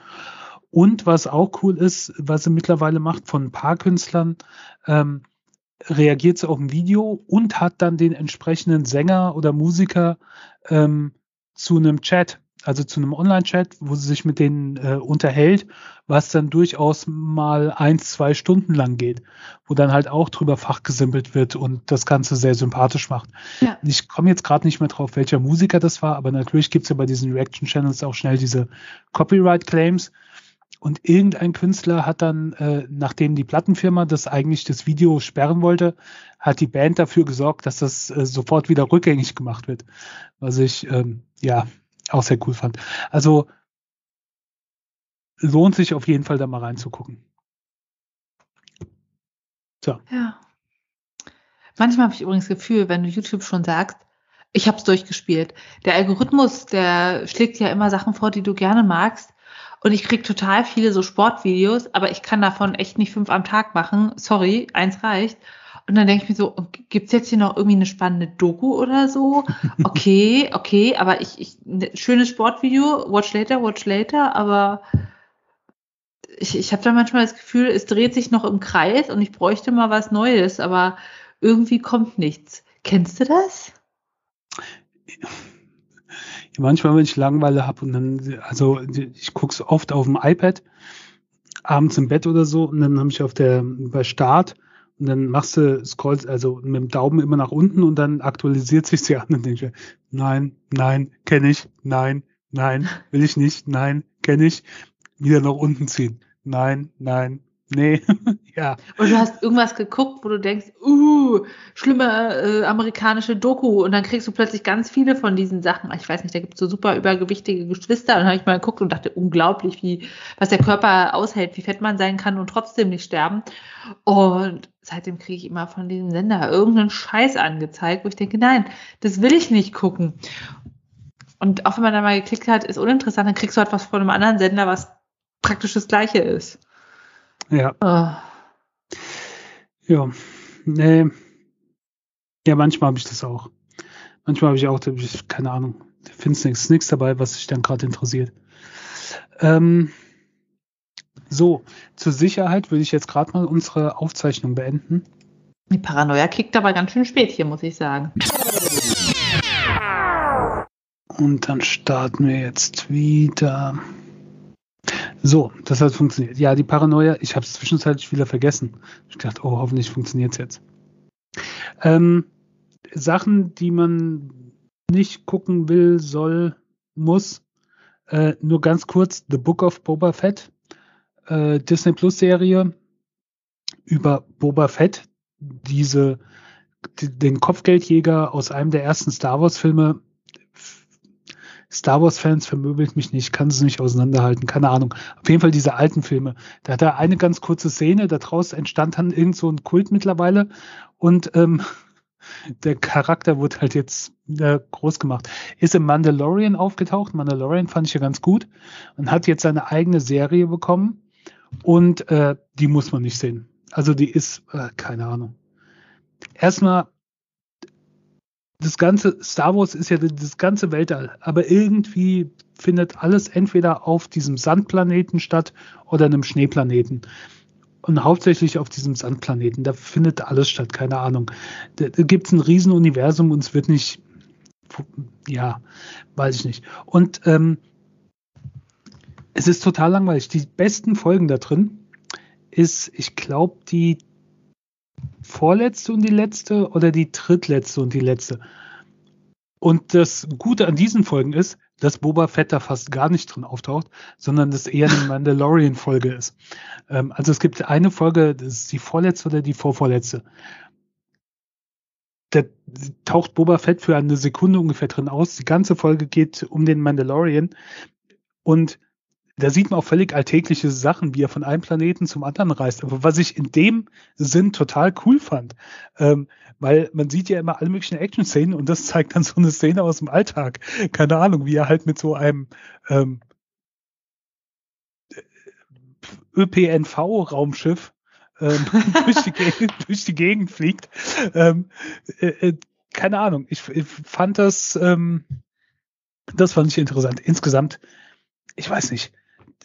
Und was auch cool ist, was sie mittlerweile macht von ein paar Künstlern, ähm, reagiert sie auf ein Video und hat dann den entsprechenden Sänger oder Musiker ähm, zu einem Chat, also zu einem Online-Chat, wo sie sich mit denen äh, unterhält, was dann durchaus mal eins, zwei Stunden lang geht, wo dann halt auch drüber fachgesimpelt wird und das Ganze sehr sympathisch macht. Ja. Ich komme jetzt gerade nicht mehr drauf, welcher Musiker das war, aber natürlich gibt es ja bei diesen Reaction-Channels auch schnell diese Copyright-Claims. Und irgendein Künstler hat dann, äh, nachdem die Plattenfirma das eigentlich das Video sperren wollte, hat die Band dafür gesorgt, dass das äh, sofort wieder rückgängig gemacht wird. Was ich ähm, ja auch sehr cool fand. Also lohnt sich auf jeden Fall da mal reinzugucken. So. Ja. Manchmal habe ich übrigens das Gefühl, wenn du YouTube schon sagst, ich habe es durchgespielt. Der Algorithmus, der schlägt ja immer Sachen vor, die du gerne magst. Und ich krieg total viele so Sportvideos, aber ich kann davon echt nicht fünf am Tag machen. Sorry, eins reicht. Und dann denke ich mir so, gibt's jetzt hier noch irgendwie eine spannende Doku oder so? Okay, okay, aber ich, ich ne, schönes Sportvideo, watch later, watch later, aber ich, ich habe da manchmal das Gefühl, es dreht sich noch im Kreis und ich bräuchte mal was Neues, aber irgendwie kommt nichts. Kennst du das? Manchmal, wenn ich Langeweile habe und dann, also ich gucke es oft auf dem iPad, abends im Bett oder so, und dann habe ich auf der bei Start Und dann machst du scrollst also mit dem Daumen immer nach unten und dann aktualisiert sich sie an und denkst, nein, nein, kenne ich, nein, nein, will ich nicht, nein, kenne ich, wieder nach unten ziehen. Nein, nein, Nee, ja. Und du hast irgendwas geguckt, wo du denkst, uh, schlimme äh, amerikanische Doku und dann kriegst du plötzlich ganz viele von diesen Sachen. Ich weiß nicht, da gibt es so super übergewichtige Geschwister und dann habe ich mal geguckt und dachte, unglaublich, wie, was der Körper aushält, wie fett man sein kann und trotzdem nicht sterben. Und seitdem kriege ich immer von diesem Sender irgendeinen Scheiß angezeigt, wo ich denke, nein, das will ich nicht gucken. Und auch wenn man da mal geklickt hat, ist uninteressant, dann kriegst du halt was von einem anderen Sender, was praktisch das gleiche ist. Ja. Oh. Ja. Nee. Ja, manchmal habe ich das auch. Manchmal habe ich auch, keine Ahnung, findest nichts, nichts dabei, was sich dann gerade interessiert. Ähm, so, zur Sicherheit würde ich jetzt gerade mal unsere Aufzeichnung beenden. Die Paranoia kickt aber ganz schön spät hier, muss ich sagen. Und dann starten wir jetzt wieder. So, das hat funktioniert. Ja, die Paranoia, ich habe es zwischenzeitlich wieder vergessen. Ich dachte, oh, hoffentlich funktioniert es jetzt. Ähm, Sachen, die man nicht gucken will, soll, muss. Äh, nur ganz kurz, The Book of Boba Fett, äh, Disney Plus Serie über Boba Fett, diese, die, den Kopfgeldjäger aus einem der ersten Star Wars Filme, Star Wars-Fans vermöbelt mich nicht, kann es nicht auseinanderhalten, keine Ahnung. Auf jeden Fall diese alten Filme. Da hat er eine ganz kurze Szene, daraus entstand dann irgend so ein Kult mittlerweile und ähm, der Charakter wurde halt jetzt äh, groß gemacht. Ist im Mandalorian aufgetaucht. Mandalorian fand ich ja ganz gut und hat jetzt seine eigene Serie bekommen und äh, die muss man nicht sehen. Also die ist, äh, keine Ahnung. Erstmal das ganze Star Wars ist ja das ganze Weltall, aber irgendwie findet alles entweder auf diesem Sandplaneten statt oder einem Schneeplaneten. Und hauptsächlich auf diesem Sandplaneten. Da findet alles statt, keine Ahnung. Da, da gibt es ein Riesenuniversum und es wird nicht, ja, weiß ich nicht. Und ähm, es ist total langweilig. Die besten Folgen da drin ist, ich glaube, die vorletzte und die letzte oder die drittletzte und die letzte. Und das Gute an diesen Folgen ist, dass Boba Fett da fast gar nicht drin auftaucht, sondern dass eher eine Mandalorian-Folge ist. Ähm, also es gibt eine Folge, das ist die vorletzte oder die vorvorletzte. Da taucht Boba Fett für eine Sekunde ungefähr drin aus. Die ganze Folge geht um den Mandalorian und da sieht man auch völlig alltägliche Sachen, wie er von einem Planeten zum anderen reist. Aber was ich in dem Sinn total cool fand, ähm, weil man sieht ja immer alle möglichen Action-Szenen und das zeigt dann so eine Szene aus dem Alltag. Keine Ahnung, wie er halt mit so einem ähm, ÖPNV-Raumschiff ähm, durch, die Gegend, durch, die Gegend, fliegt. Ähm, äh, äh, keine Ahnung, ich, ich fand das, ähm, das fand ich interessant. Insgesamt, ich weiß nicht,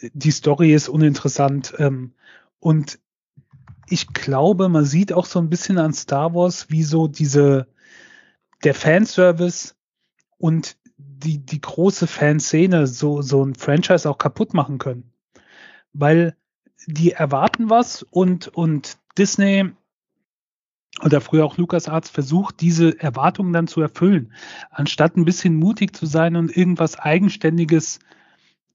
die Story ist uninteressant. Ähm, und ich glaube, man sieht auch so ein bisschen an Star Wars, wie so diese, der Fanservice und die, die große Fanszene so, so ein Franchise auch kaputt machen können. Weil die erwarten was und, und Disney oder früher auch LucasArts versucht, diese Erwartungen dann zu erfüllen, anstatt ein bisschen mutig zu sein und irgendwas Eigenständiges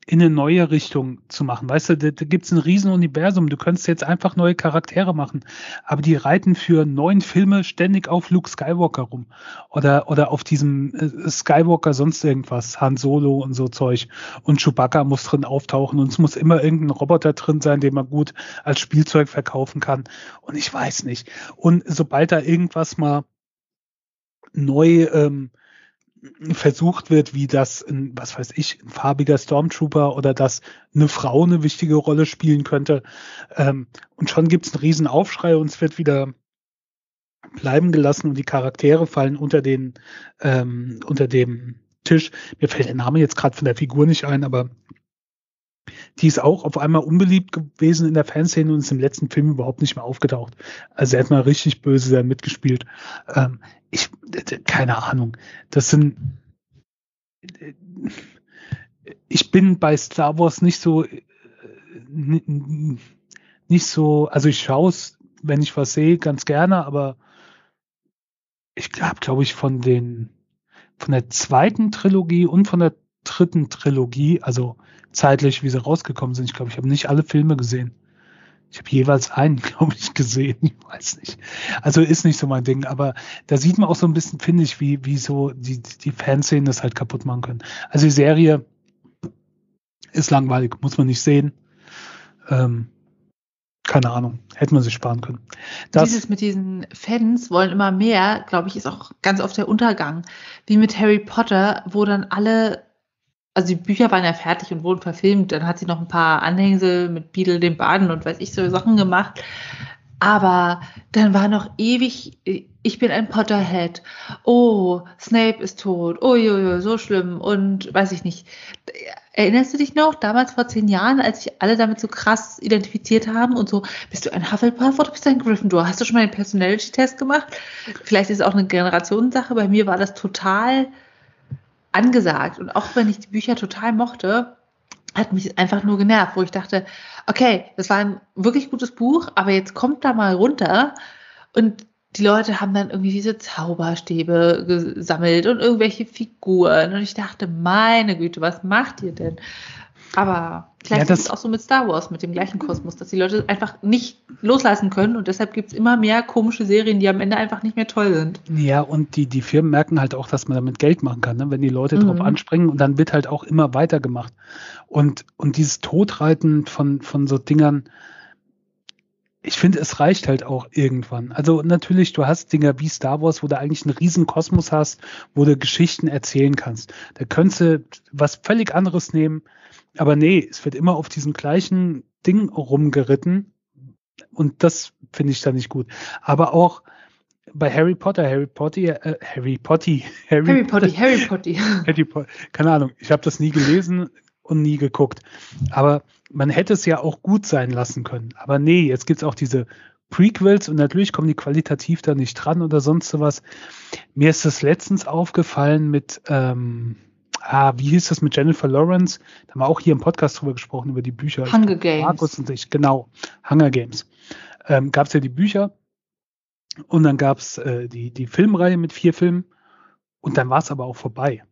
in eine neue Richtung zu machen. Weißt du, da, da gibt es ein Riesenuniversum. Du könntest jetzt einfach neue Charaktere machen, aber die reiten für neun Filme ständig auf Luke Skywalker rum oder oder auf diesem äh, Skywalker sonst irgendwas, Han Solo und so Zeug. Und Chewbacca muss drin auftauchen und es muss immer irgendein Roboter drin sein, den man gut als Spielzeug verkaufen kann. Und ich weiß nicht. Und sobald da irgendwas mal neu ähm, versucht wird, wie das, ein, was weiß ich, ein farbiger Stormtrooper oder dass eine Frau eine wichtige Rolle spielen könnte. Ähm, und schon gibt es einen riesen Aufschrei und es wird wieder bleiben gelassen und die Charaktere fallen unter den ähm, unter dem Tisch. Mir fällt der Name jetzt gerade von der Figur nicht ein, aber die ist auch auf einmal unbeliebt gewesen in der Fanszene und ist im letzten Film überhaupt nicht mehr aufgetaucht. Also er hat mal richtig böse da mitgespielt. Ähm, ich, keine Ahnung. Das sind, ich bin bei Star Wars nicht so, nicht so, also ich schaue es wenn ich was sehe, ganz gerne, aber ich habe, glaube ich, von den von der zweiten Trilogie und von der dritten Trilogie, also zeitlich, wie sie rausgekommen sind, ich glaube, ich habe nicht alle Filme gesehen. Ich habe jeweils einen, glaube ich, gesehen. Ich weiß nicht. Also ist nicht so mein Ding. Aber da sieht man auch so ein bisschen, finde ich, wie, wie so die, die Fanszenen das halt kaputt machen können. Also die Serie ist langweilig, muss man nicht sehen. Ähm, keine Ahnung, hätte man sich sparen können. Das Dieses mit diesen Fans wollen immer mehr, glaube ich, ist auch ganz oft der Untergang. Wie mit Harry Potter, wo dann alle also die Bücher waren ja fertig und wurden verfilmt. Dann hat sie noch ein paar Anhängsel mit Beadle dem Baden und weiß ich so Sachen gemacht. Aber dann war noch ewig, ich bin ein Potterhead. Oh, Snape ist tot. Oh, jo, jo, so schlimm. Und weiß ich nicht. Erinnerst du dich noch, damals vor zehn Jahren, als sich alle damit so krass identifiziert haben und so, bist du ein Hufflepuff oder bist du ein Gryffindor? Hast du schon mal einen Personality-Test gemacht? Vielleicht ist es auch eine Generationssache. Bei mir war das total angesagt. Und auch wenn ich die Bücher total mochte, hat mich einfach nur genervt, wo ich dachte, okay, das war ein wirklich gutes Buch, aber jetzt kommt da mal runter und die Leute haben dann irgendwie diese Zauberstäbe gesammelt und irgendwelche Figuren und ich dachte, meine Güte, was macht ihr denn? Aber vielleicht ja, ist es auch so mit Star Wars, mit dem gleichen Kosmos, dass die Leute einfach nicht loslassen können und deshalb gibt es immer mehr komische Serien, die am Ende einfach nicht mehr toll sind. Ja, und die, die Firmen merken halt auch, dass man damit Geld machen kann, ne? wenn die Leute mhm. drauf anspringen und dann wird halt auch immer weitergemacht. Und, und dieses Totreiten von, von so Dingern, ich finde, es reicht halt auch irgendwann. Also natürlich, du hast Dinger wie Star Wars, wo du eigentlich einen riesen Kosmos hast, wo du Geschichten erzählen kannst. Da könntest du was völlig anderes nehmen, aber nee, es wird immer auf diesem gleichen Ding rumgeritten. Und das finde ich da nicht gut. Aber auch bei Harry Potter, Harry Potter, äh, Harry Potter, Harry, Harry Potter, Harry Potter. Harry Potter. Keine Ahnung, ich habe das nie gelesen und nie geguckt. Aber man hätte es ja auch gut sein lassen können. Aber nee, jetzt gibt's auch diese Prequels und natürlich kommen die qualitativ da nicht dran oder sonst sowas. Mir ist das letztens aufgefallen mit ähm, ah, wie hieß das mit Jennifer Lawrence? Da haben wir auch hier im Podcast drüber gesprochen, über die Bücher. Hunger Games. Markus und ich, genau. Hunger Games. Ähm, gab es ja die Bücher und dann gab es äh, die, die Filmreihe mit vier Filmen und dann war es aber auch vorbei.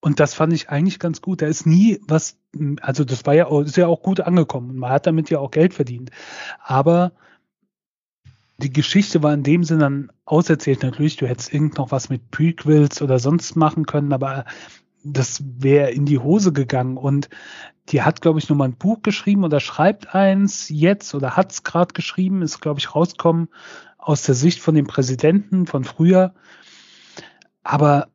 Und das fand ich eigentlich ganz gut. Da ist nie was, also das war ja auch, ist ja auch gut angekommen. Man hat damit ja auch Geld verdient. Aber die Geschichte war in dem Sinne dann auserzählt. Natürlich, du hättest irgend noch was mit Prequels oder sonst machen können, aber das wäre in die Hose gegangen. Und die hat, glaube ich, nochmal ein Buch geschrieben oder schreibt eins jetzt oder hat es gerade geschrieben, ist, glaube ich, rauskommen aus der Sicht von dem Präsidenten von früher. Aber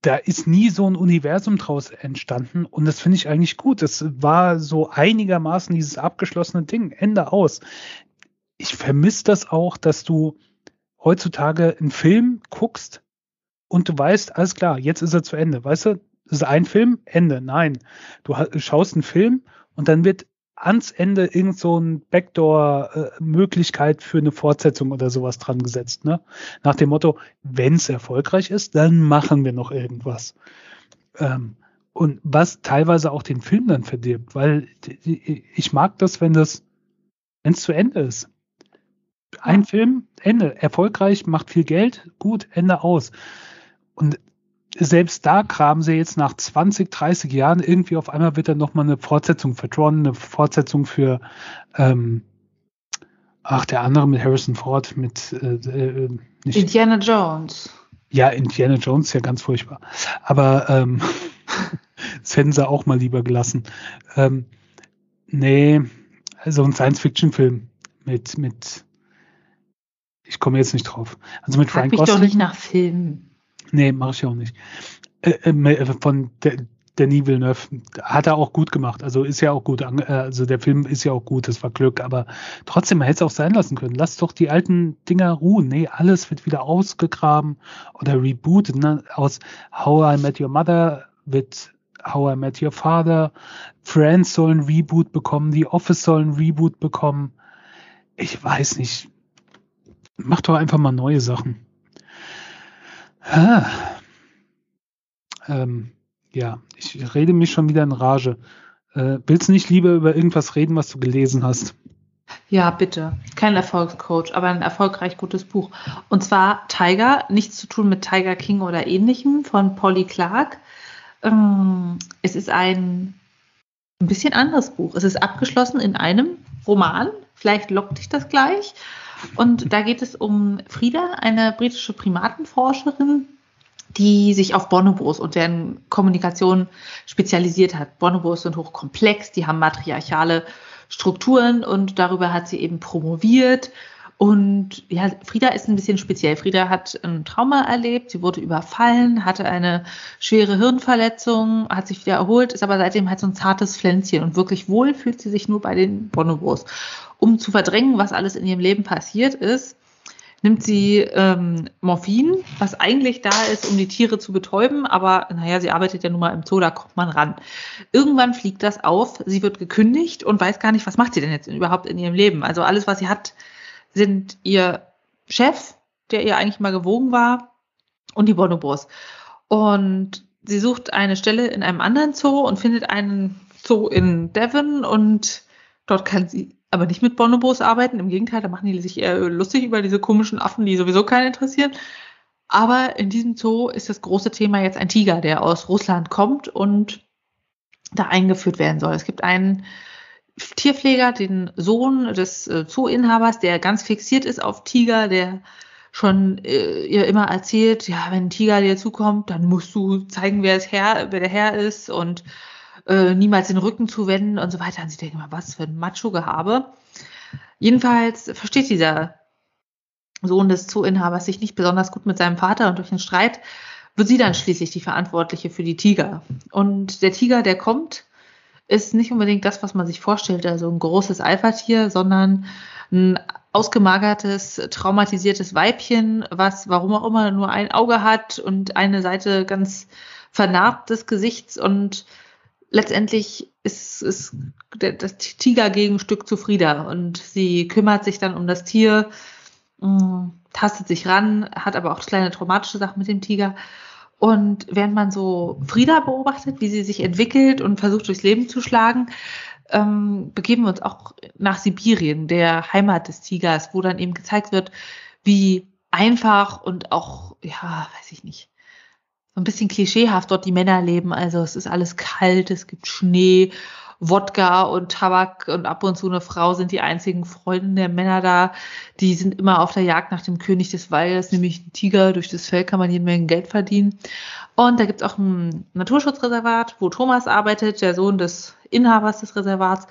da ist nie so ein Universum draus entstanden und das finde ich eigentlich gut. Das war so einigermaßen dieses abgeschlossene Ding, Ende aus ich vermisse das auch, dass du heutzutage einen Film guckst und du weißt, alles klar, jetzt ist er zu Ende. Weißt du, das ist ein Film, Ende. Nein, du schaust einen Film und dann wird ans Ende irgend so ein Backdoor-Möglichkeit für eine Fortsetzung oder sowas dran gesetzt. Ne? Nach dem Motto, wenn es erfolgreich ist, dann machen wir noch irgendwas. Ähm, und was teilweise auch den Film dann verdirbt, weil ich mag das, wenn das, wenn es zu Ende ist. Ein Film, Ende. Erfolgreich, macht viel Geld, gut, Ende aus. Und selbst da graben sie jetzt nach 20, 30 Jahren irgendwie auf einmal wird dann nochmal eine Fortsetzung für Tron, eine Fortsetzung für ähm, ach, der andere mit Harrison Ford, mit äh, äh, nicht, Indiana Jones. Ja, Indiana Jones ja ganz furchtbar. Aber ähm, das hätten sie auch mal lieber gelassen. Ähm, nee, also ein Science-Fiction-Film mit, mit ich komme jetzt nicht drauf. Also mit Frag Ryan mich Gosling. doch nicht nach Filmen. Nee, mache ich auch nicht. Äh, äh, von der, Denis Villeneuve hat er auch gut gemacht. Also ist ja auch gut. Äh, also der Film ist ja auch gut, das war Glück. Aber trotzdem, man hätte es auch sein lassen können. Lass doch die alten Dinger ruhen. Nee, alles wird wieder ausgegraben oder rebootet. Ne? Aus How I Met Your Mother wird How I Met Your Father. Friends sollen Reboot bekommen. The Office sollen Reboot bekommen. Ich weiß nicht. Mach doch einfach mal neue Sachen. Ah. Ähm, ja, ich rede mich schon wieder in Rage. Äh, willst du nicht lieber über irgendwas reden, was du gelesen hast? Ja, bitte. Kein Erfolgscoach, aber ein erfolgreich gutes Buch. Und zwar Tiger, nichts zu tun mit Tiger King oder ähnlichem von Polly Clark. Ähm, es ist ein, ein bisschen anderes Buch. Es ist abgeschlossen in einem Roman. Vielleicht lockt dich das gleich. Und da geht es um Frieda, eine britische Primatenforscherin, die sich auf Bonobos und deren Kommunikation spezialisiert hat. Bonobos sind hochkomplex, die haben matriarchale Strukturen und darüber hat sie eben promoviert. Und ja, Frieda ist ein bisschen speziell. Frieda hat ein Trauma erlebt, sie wurde überfallen, hatte eine schwere Hirnverletzung, hat sich wieder erholt, ist aber seitdem halt so ein zartes Pflänzchen und wirklich wohl fühlt sie sich nur bei den Bonobos. Um zu verdrängen, was alles in ihrem Leben passiert ist, nimmt sie ähm, Morphin, was eigentlich da ist, um die Tiere zu betäuben, aber naja, sie arbeitet ja nun mal im Zoo, da kommt man ran. Irgendwann fliegt das auf, sie wird gekündigt und weiß gar nicht, was macht sie denn jetzt überhaupt in ihrem Leben. Also alles, was sie hat, sind ihr Chef, der ihr eigentlich mal gewogen war, und die Bonobos. Und sie sucht eine Stelle in einem anderen Zoo und findet einen Zoo in Devon und dort kann sie aber nicht mit Bonobos arbeiten. Im Gegenteil, da machen die sich eher lustig über diese komischen Affen, die sowieso keinen interessieren. Aber in diesem Zoo ist das große Thema jetzt ein Tiger, der aus Russland kommt und da eingeführt werden soll. Es gibt einen Tierpfleger, den Sohn des äh, Zooinhabers, der ganz fixiert ist auf Tiger, der schon äh, ihr immer erzählt, ja, wenn ein Tiger dir zukommt, dann musst du zeigen, wer, es Herr, wer der Herr ist und äh, niemals den Rücken zu wenden und so weiter. Und sie denken immer, was für ein Macho-Gehabe. Jedenfalls versteht dieser Sohn des Zooinhabers sich nicht besonders gut mit seinem Vater und durch den Streit wird sie dann schließlich die Verantwortliche für die Tiger. Und der Tiger, der kommt, ist nicht unbedingt das, was man sich vorstellt, also ein großes Alpha-Tier, sondern ein ausgemagertes, traumatisiertes Weibchen, was warum auch immer nur ein Auge hat und eine Seite ganz vernarbt des Gesichts und letztendlich ist, ist das Tiger-Gegenstück zu Frieda und sie kümmert sich dann um das Tier, mm, tastet sich ran, hat aber auch kleine traumatische Sachen mit dem Tiger. Und während man so Frieda beobachtet, wie sie sich entwickelt und versucht durchs Leben zu schlagen, ähm, begeben wir uns auch nach Sibirien, der Heimat des Tigers, wo dann eben gezeigt wird, wie einfach und auch, ja, weiß ich nicht, so ein bisschen klischeehaft dort die Männer leben. Also es ist alles kalt, es gibt Schnee, Wodka und Tabak und ab und zu eine Frau sind die einzigen Freunde der Männer da. Die sind immer auf der Jagd nach dem König des Waldes, nämlich ein Tiger. Durch das Fell kann man jede Menge Geld verdienen. Und da gibt es auch ein Naturschutzreservat, wo Thomas arbeitet, der Sohn des Inhabers des Reservats.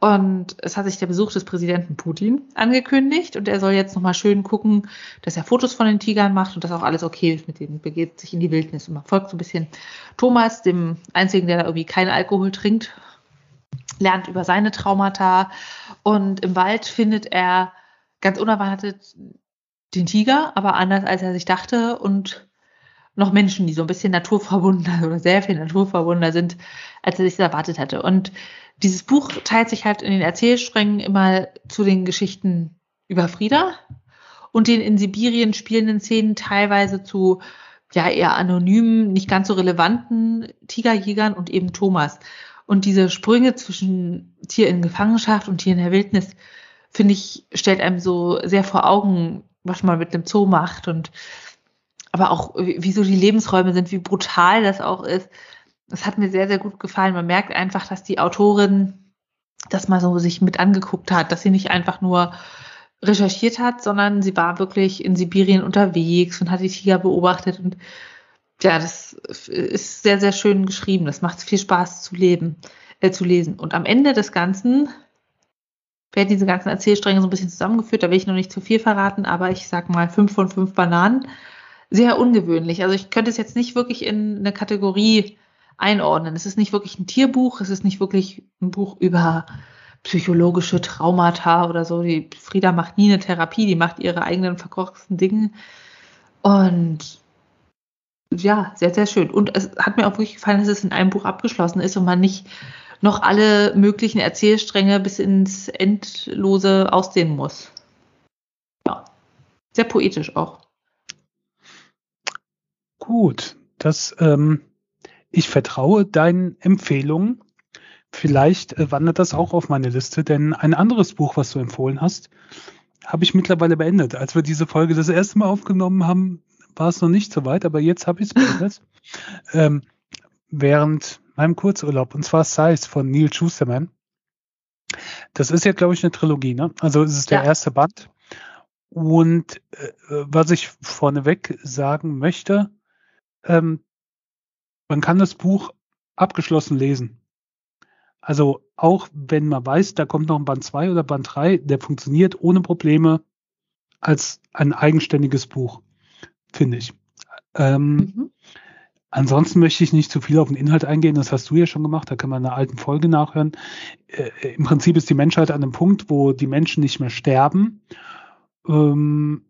Und es hat sich der Besuch des Präsidenten Putin angekündigt und er soll jetzt nochmal schön gucken, dass er Fotos von den Tigern macht und dass auch alles okay ist mit denen, begeht sich in die Wildnis und man folgt so ein bisschen Thomas, dem einzigen, der da irgendwie keinen Alkohol trinkt, lernt über seine Traumata und im Wald findet er ganz unerwartet den Tiger, aber anders als er sich dachte und noch Menschen, die so ein bisschen naturverbundener oder sehr viel naturverbundener sind, als er sich erwartet hatte. Und dieses Buch teilt sich halt in den Erzählsträngen immer zu den Geschichten über Frieda und den in Sibirien spielenden Szenen teilweise zu ja eher anonymen, nicht ganz so relevanten Tigerjägern und eben Thomas. Und diese Sprünge zwischen Tier in Gefangenschaft und Tier in der Wildnis, finde ich, stellt einem so sehr vor Augen, was man mit einem Zoo macht und aber auch, wie so die Lebensräume sind, wie brutal das auch ist das hat mir sehr, sehr gut gefallen. Man merkt einfach, dass die Autorin das mal so sich mit angeguckt hat, dass sie nicht einfach nur recherchiert hat, sondern sie war wirklich in Sibirien unterwegs und hat die Tiger beobachtet und ja, das ist sehr, sehr schön geschrieben. Das macht viel Spaß zu leben, äh, zu lesen. Und am Ende des Ganzen werden diese ganzen Erzählstränge so ein bisschen zusammengeführt. Da will ich noch nicht zu viel verraten, aber ich sag mal fünf von fünf Bananen. Sehr ungewöhnlich. Also ich könnte es jetzt nicht wirklich in eine Kategorie einordnen. Es ist nicht wirklich ein Tierbuch, es ist nicht wirklich ein Buch über psychologische Traumata oder so. Die Frieda macht nie eine Therapie, die macht ihre eigenen verkorksten Dinge. Und ja, sehr, sehr schön. Und es hat mir auch wirklich gefallen, dass es in einem Buch abgeschlossen ist und man nicht noch alle möglichen Erzählstränge bis ins Endlose ausdehnen muss. Ja, sehr poetisch auch. Gut, das ähm, ich vertraue deinen Empfehlungen. vielleicht äh, wandert das auch auf meine Liste, denn ein anderes Buch, was du empfohlen hast, habe ich mittlerweile beendet. Als wir diese Folge das erste Mal aufgenommen haben, war es noch nicht so weit, aber jetzt habe ich es beendet. ähm, während meinem Kurzurlaub, und zwar Size von Neil Schusterman. Das ist ja, glaube ich, eine Trilogie, ne? Also es ist der ja. erste Band. Und äh, was ich vorneweg sagen möchte, ähm, man kann das Buch abgeschlossen lesen. Also auch wenn man weiß, da kommt noch ein Band 2 oder Band 3, der funktioniert ohne Probleme als ein eigenständiges Buch, finde ich. Ähm, mhm. Ansonsten möchte ich nicht zu viel auf den Inhalt eingehen, das hast du ja schon gemacht, da kann man in einer alten Folge nachhören. Äh, Im Prinzip ist die Menschheit an einem Punkt, wo die Menschen nicht mehr sterben. Ähm,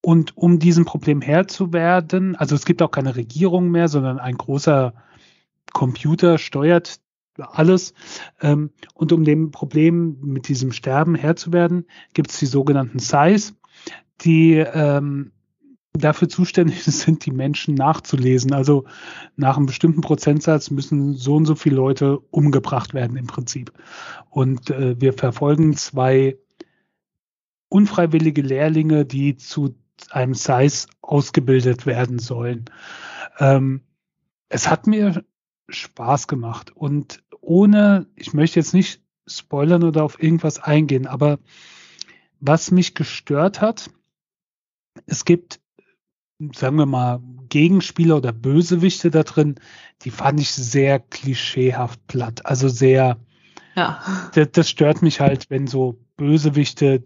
und um diesem Problem Herr zu werden, also es gibt auch keine Regierung mehr, sondern ein großer Computer steuert alles. Ähm, und um dem Problem mit diesem Sterben Herr zu werden, gibt es die sogenannten SAIs, die ähm, dafür zuständig sind, die Menschen nachzulesen. Also nach einem bestimmten Prozentsatz müssen so und so viele Leute umgebracht werden im Prinzip. Und äh, wir verfolgen zwei unfreiwillige Lehrlinge, die zu einem Size ausgebildet werden sollen. Ähm, es hat mir Spaß gemacht und ohne, ich möchte jetzt nicht spoilern oder auf irgendwas eingehen, aber was mich gestört hat, es gibt, sagen wir mal, Gegenspieler oder Bösewichte da drin, die fand ich sehr klischeehaft platt. Also sehr, ja. das, das stört mich halt, wenn so Bösewichte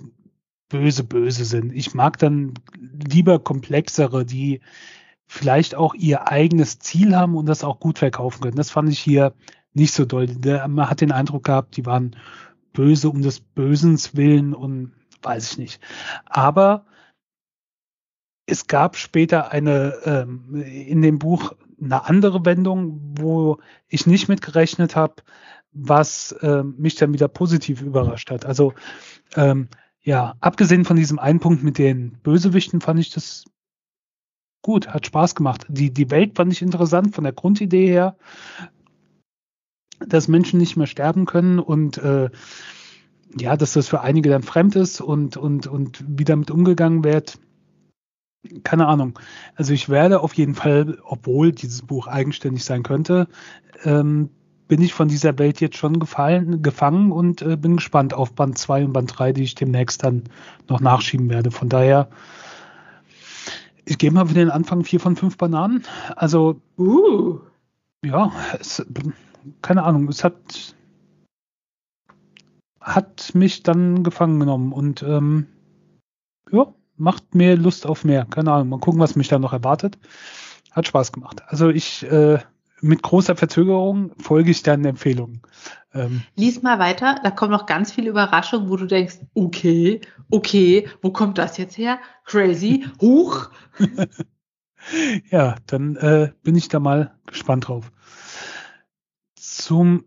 böse, böse sind. Ich mag dann lieber komplexere, die vielleicht auch ihr eigenes Ziel haben und das auch gut verkaufen können. Das fand ich hier nicht so doll. Man hat den Eindruck gehabt, die waren böse um des Bösens willen und weiß ich nicht. Aber es gab später eine ähm, in dem Buch eine andere Wendung, wo ich nicht mitgerechnet habe, was äh, mich dann wieder positiv überrascht hat. Also ähm, ja, abgesehen von diesem einen Punkt mit den Bösewichten fand ich das gut, hat Spaß gemacht. Die, die Welt fand ich interessant von der Grundidee her dass Menschen nicht mehr sterben können und äh, ja, dass das für einige dann fremd ist und, und, und wie damit umgegangen wird. Keine Ahnung. Also ich werde auf jeden Fall, obwohl dieses Buch eigenständig sein könnte, ähm, bin ich von dieser Welt jetzt schon gefallen, gefangen und äh, bin gespannt auf Band 2 und Band 3, die ich demnächst dann noch nachschieben werde. Von daher, ich gehe mal für den Anfang 4 von 5 Bananen. Also, uh. ja, es, keine Ahnung, es hat, hat mich dann gefangen genommen und ähm, ja, macht mir Lust auf mehr. Keine Ahnung, mal gucken, was mich da noch erwartet. Hat Spaß gemacht. Also ich äh, mit großer Verzögerung folge ich deinen Empfehlungen. Ähm, Lies mal weiter, da kommen noch ganz viele Überraschungen, wo du denkst, okay, okay, wo kommt das jetzt her? Crazy, huch. ja, dann äh, bin ich da mal gespannt drauf. Zum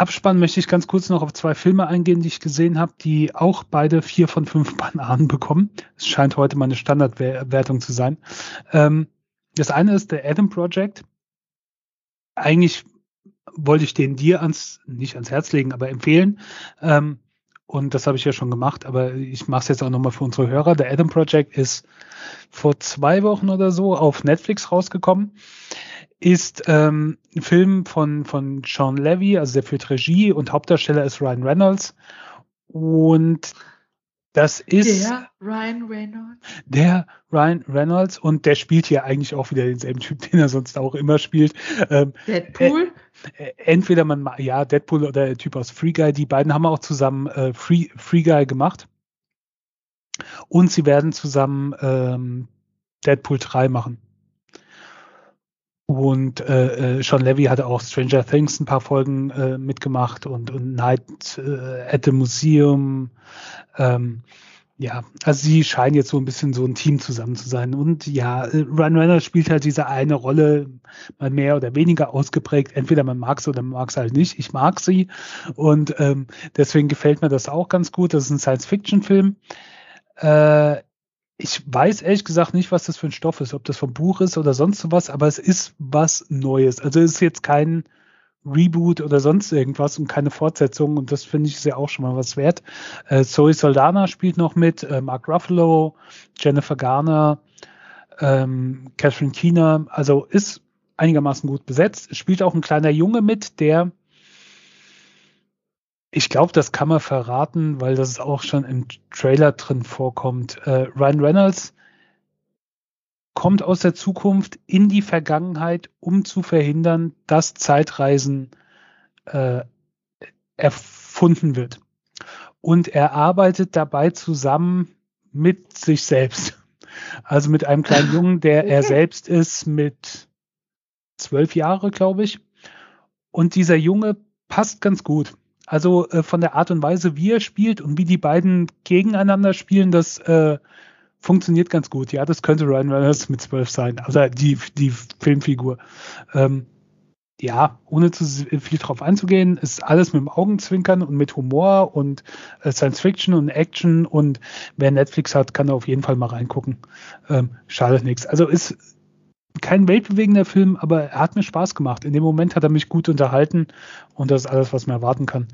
Abspann möchte ich ganz kurz noch auf zwei Filme eingehen, die ich gesehen habe, die auch beide vier von fünf Bananen bekommen. Es scheint heute meine Standardwertung zu sein. Ähm, das eine ist der Adam Project. Eigentlich wollte ich den dir ans, nicht ans Herz legen, aber empfehlen. Ähm, und das habe ich ja schon gemacht, aber ich mache es jetzt auch nochmal für unsere Hörer. Der Adam Project ist vor zwei Wochen oder so auf Netflix rausgekommen ist ähm, ein Film von, von Sean Levy, also der führt Regie und Hauptdarsteller ist Ryan Reynolds. Und das ist der Ryan Reynolds. Der Ryan Reynolds und der spielt hier eigentlich auch wieder denselben Typ, den er sonst auch immer spielt. Ähm, Deadpool? Äh, entweder man, ja, Deadpool oder der Typ aus Free Guy, die beiden haben auch zusammen äh, Free, Free Guy gemacht. Und sie werden zusammen ähm, Deadpool 3 machen. Und äh, äh, Sean Levy hatte auch Stranger Things ein paar Folgen äh, mitgemacht und, und Night äh, at the Museum. Ähm, ja, also sie scheinen jetzt so ein bisschen so ein Team zusammen zu sein. Und ja, äh, Ryan Reynolds spielt halt diese eine Rolle mal mehr oder weniger ausgeprägt. Entweder man mag sie oder man mag sie halt nicht. Ich mag sie. Und ähm, deswegen gefällt mir das auch ganz gut. Das ist ein Science-Fiction-Film. Äh, ich weiß ehrlich gesagt nicht, was das für ein Stoff ist, ob das vom Buch ist oder sonst was, aber es ist was Neues. Also es ist jetzt kein Reboot oder sonst irgendwas und keine Fortsetzung. Und das finde ich ist ja auch schon mal was wert. Äh, Zoe Saldana spielt noch mit, äh, Mark Ruffalo, Jennifer Garner, ähm, Catherine Keener. Also ist einigermaßen gut besetzt. Es spielt auch ein kleiner Junge mit, der ich glaube, das kann man verraten, weil das auch schon im Trailer drin vorkommt. Äh, Ryan Reynolds kommt aus der Zukunft in die Vergangenheit, um zu verhindern, dass Zeitreisen äh, erfunden wird. Und er arbeitet dabei zusammen mit sich selbst. Also mit einem kleinen Jungen, der er selbst ist, mit zwölf Jahre, glaube ich. Und dieser Junge passt ganz gut. Also äh, von der Art und Weise, wie er spielt und wie die beiden gegeneinander spielen, das äh, funktioniert ganz gut. Ja, das könnte Ryan Reynolds mit zwölf sein. Also die, die Filmfigur. Ähm, ja, ohne zu viel drauf einzugehen, ist alles mit dem Augenzwinkern und mit Humor und äh, Science Fiction und Action und wer Netflix hat, kann da auf jeden Fall mal reingucken. Ähm, schadet nichts. Also ist kein weltbewegender Film, aber er hat mir Spaß gemacht. In dem Moment hat er mich gut unterhalten und das ist alles, was man erwarten kann.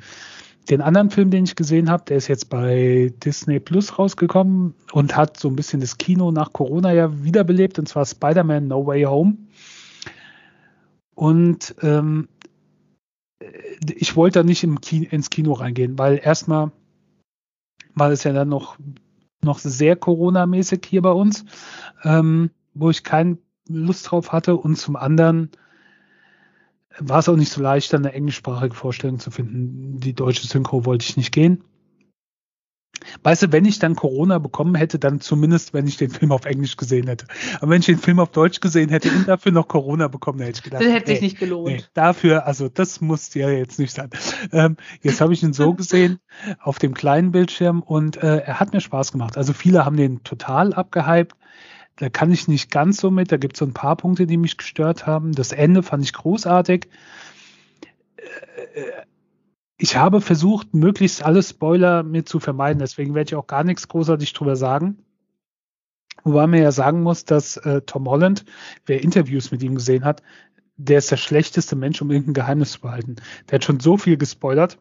Den anderen Film, den ich gesehen habe, der ist jetzt bei Disney Plus rausgekommen und hat so ein bisschen das Kino nach Corona ja wiederbelebt, und zwar Spider-Man No Way Home. Und ähm, ich wollte da nicht Kino, ins Kino reingehen, weil erstmal war es ja dann noch, noch sehr Corona-mäßig hier bei uns, ähm, wo ich keinen Lust drauf hatte und zum anderen war es auch nicht so leicht, dann eine englischsprachige Vorstellung zu finden. Die deutsche Synchro wollte ich nicht gehen. Weißt du, wenn ich dann Corona bekommen hätte, dann zumindest, wenn ich den Film auf Englisch gesehen hätte. Aber wenn ich den Film auf Deutsch gesehen hätte und dafür noch Corona bekommen, hätte ich gedacht, das hätte sich nicht gelohnt. Nee, dafür, also das muss ja jetzt nicht sein. Ähm, jetzt habe ich ihn so gesehen auf dem kleinen Bildschirm und äh, er hat mir Spaß gemacht. Also viele haben den total abgehypt da kann ich nicht ganz so mit. Da gibt es so ein paar Punkte, die mich gestört haben. Das Ende fand ich großartig. Äh, ich habe versucht, möglichst alle Spoiler mir zu vermeiden. Deswegen werde ich auch gar nichts großartig drüber sagen. Wobei man ja sagen muss, dass äh, Tom Holland, wer Interviews mit ihm gesehen hat, der ist der schlechteste Mensch, um irgendein Geheimnis zu behalten. Der hat schon so viel gespoilert.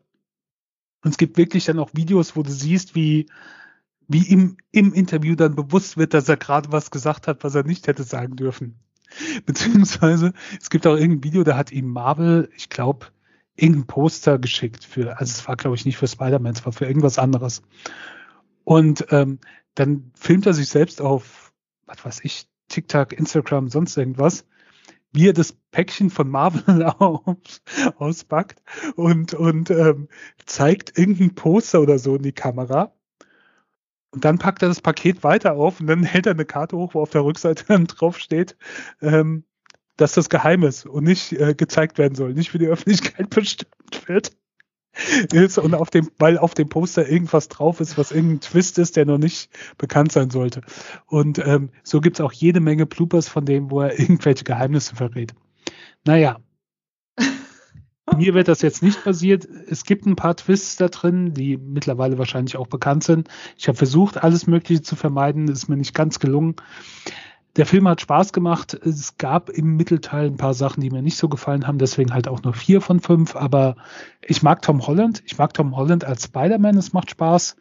Und es gibt wirklich dann auch Videos, wo du siehst, wie wie ihm im Interview dann bewusst wird, dass er gerade was gesagt hat, was er nicht hätte sagen dürfen. Beziehungsweise, es gibt auch irgendein Video, da hat ihm Marvel, ich glaube, irgendein Poster geschickt für, also es war, glaube ich, nicht für Spider-Man, es war für irgendwas anderes. Und ähm, dann filmt er sich selbst auf, was weiß ich, TikTok, Instagram, sonst irgendwas, wie er das Päckchen von Marvel aus, auspackt und, und ähm, zeigt irgendein Poster oder so in die Kamera und dann packt er das Paket weiter auf und dann hält er eine Karte hoch, wo auf der Rückseite dann drauf steht, ähm, dass das geheim ist und nicht äh, gezeigt werden soll, nicht für die Öffentlichkeit bestimmt wird. und auf dem, weil auf dem Poster irgendwas drauf ist, was irgendein Twist ist, der noch nicht bekannt sein sollte. Und ähm, so gibt es auch jede Menge Bloopers von dem, wo er irgendwelche Geheimnisse verrät. Naja, mir wird das jetzt nicht passiert. Es gibt ein paar Twists da drin, die mittlerweile wahrscheinlich auch bekannt sind. Ich habe versucht, alles Mögliche zu vermeiden. Ist mir nicht ganz gelungen. Der Film hat Spaß gemacht. Es gab im Mittelteil ein paar Sachen, die mir nicht so gefallen haben. Deswegen halt auch nur vier von fünf. Aber ich mag Tom Holland. Ich mag Tom Holland als Spider-Man. Es macht Spaß.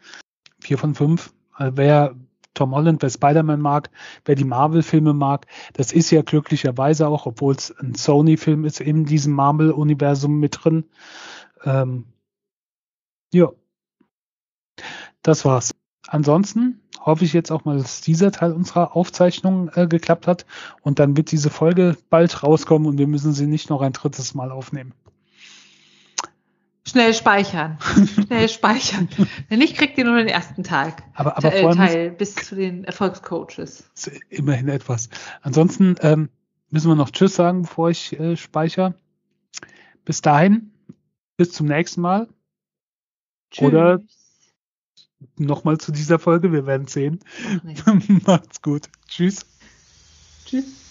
Vier von fünf. Wer Tom Holland, wer Spider-Man mag, wer die Marvel-Filme mag, das ist ja glücklicherweise auch, obwohl es ein Sony-Film ist, in diesem Marvel-Universum mit drin. Ähm, ja, das war's. Ansonsten hoffe ich jetzt auch mal, dass dieser Teil unserer Aufzeichnung äh, geklappt hat und dann wird diese Folge bald rauskommen und wir müssen sie nicht noch ein drittes Mal aufnehmen. Schnell speichern. Schnell speichern. Wenn nicht, kriegt ihr nur den ersten Tag. Aber, aber Teil, Teil bis zu den Erfolgscoaches. Immerhin etwas. Ansonsten ähm, müssen wir noch Tschüss sagen, bevor ich äh, speichere. Bis dahin. Bis zum nächsten Mal. Tschüss. Oder nochmal zu dieser Folge. Wir werden sehen. Macht's gut. Tschüss. Tschüss.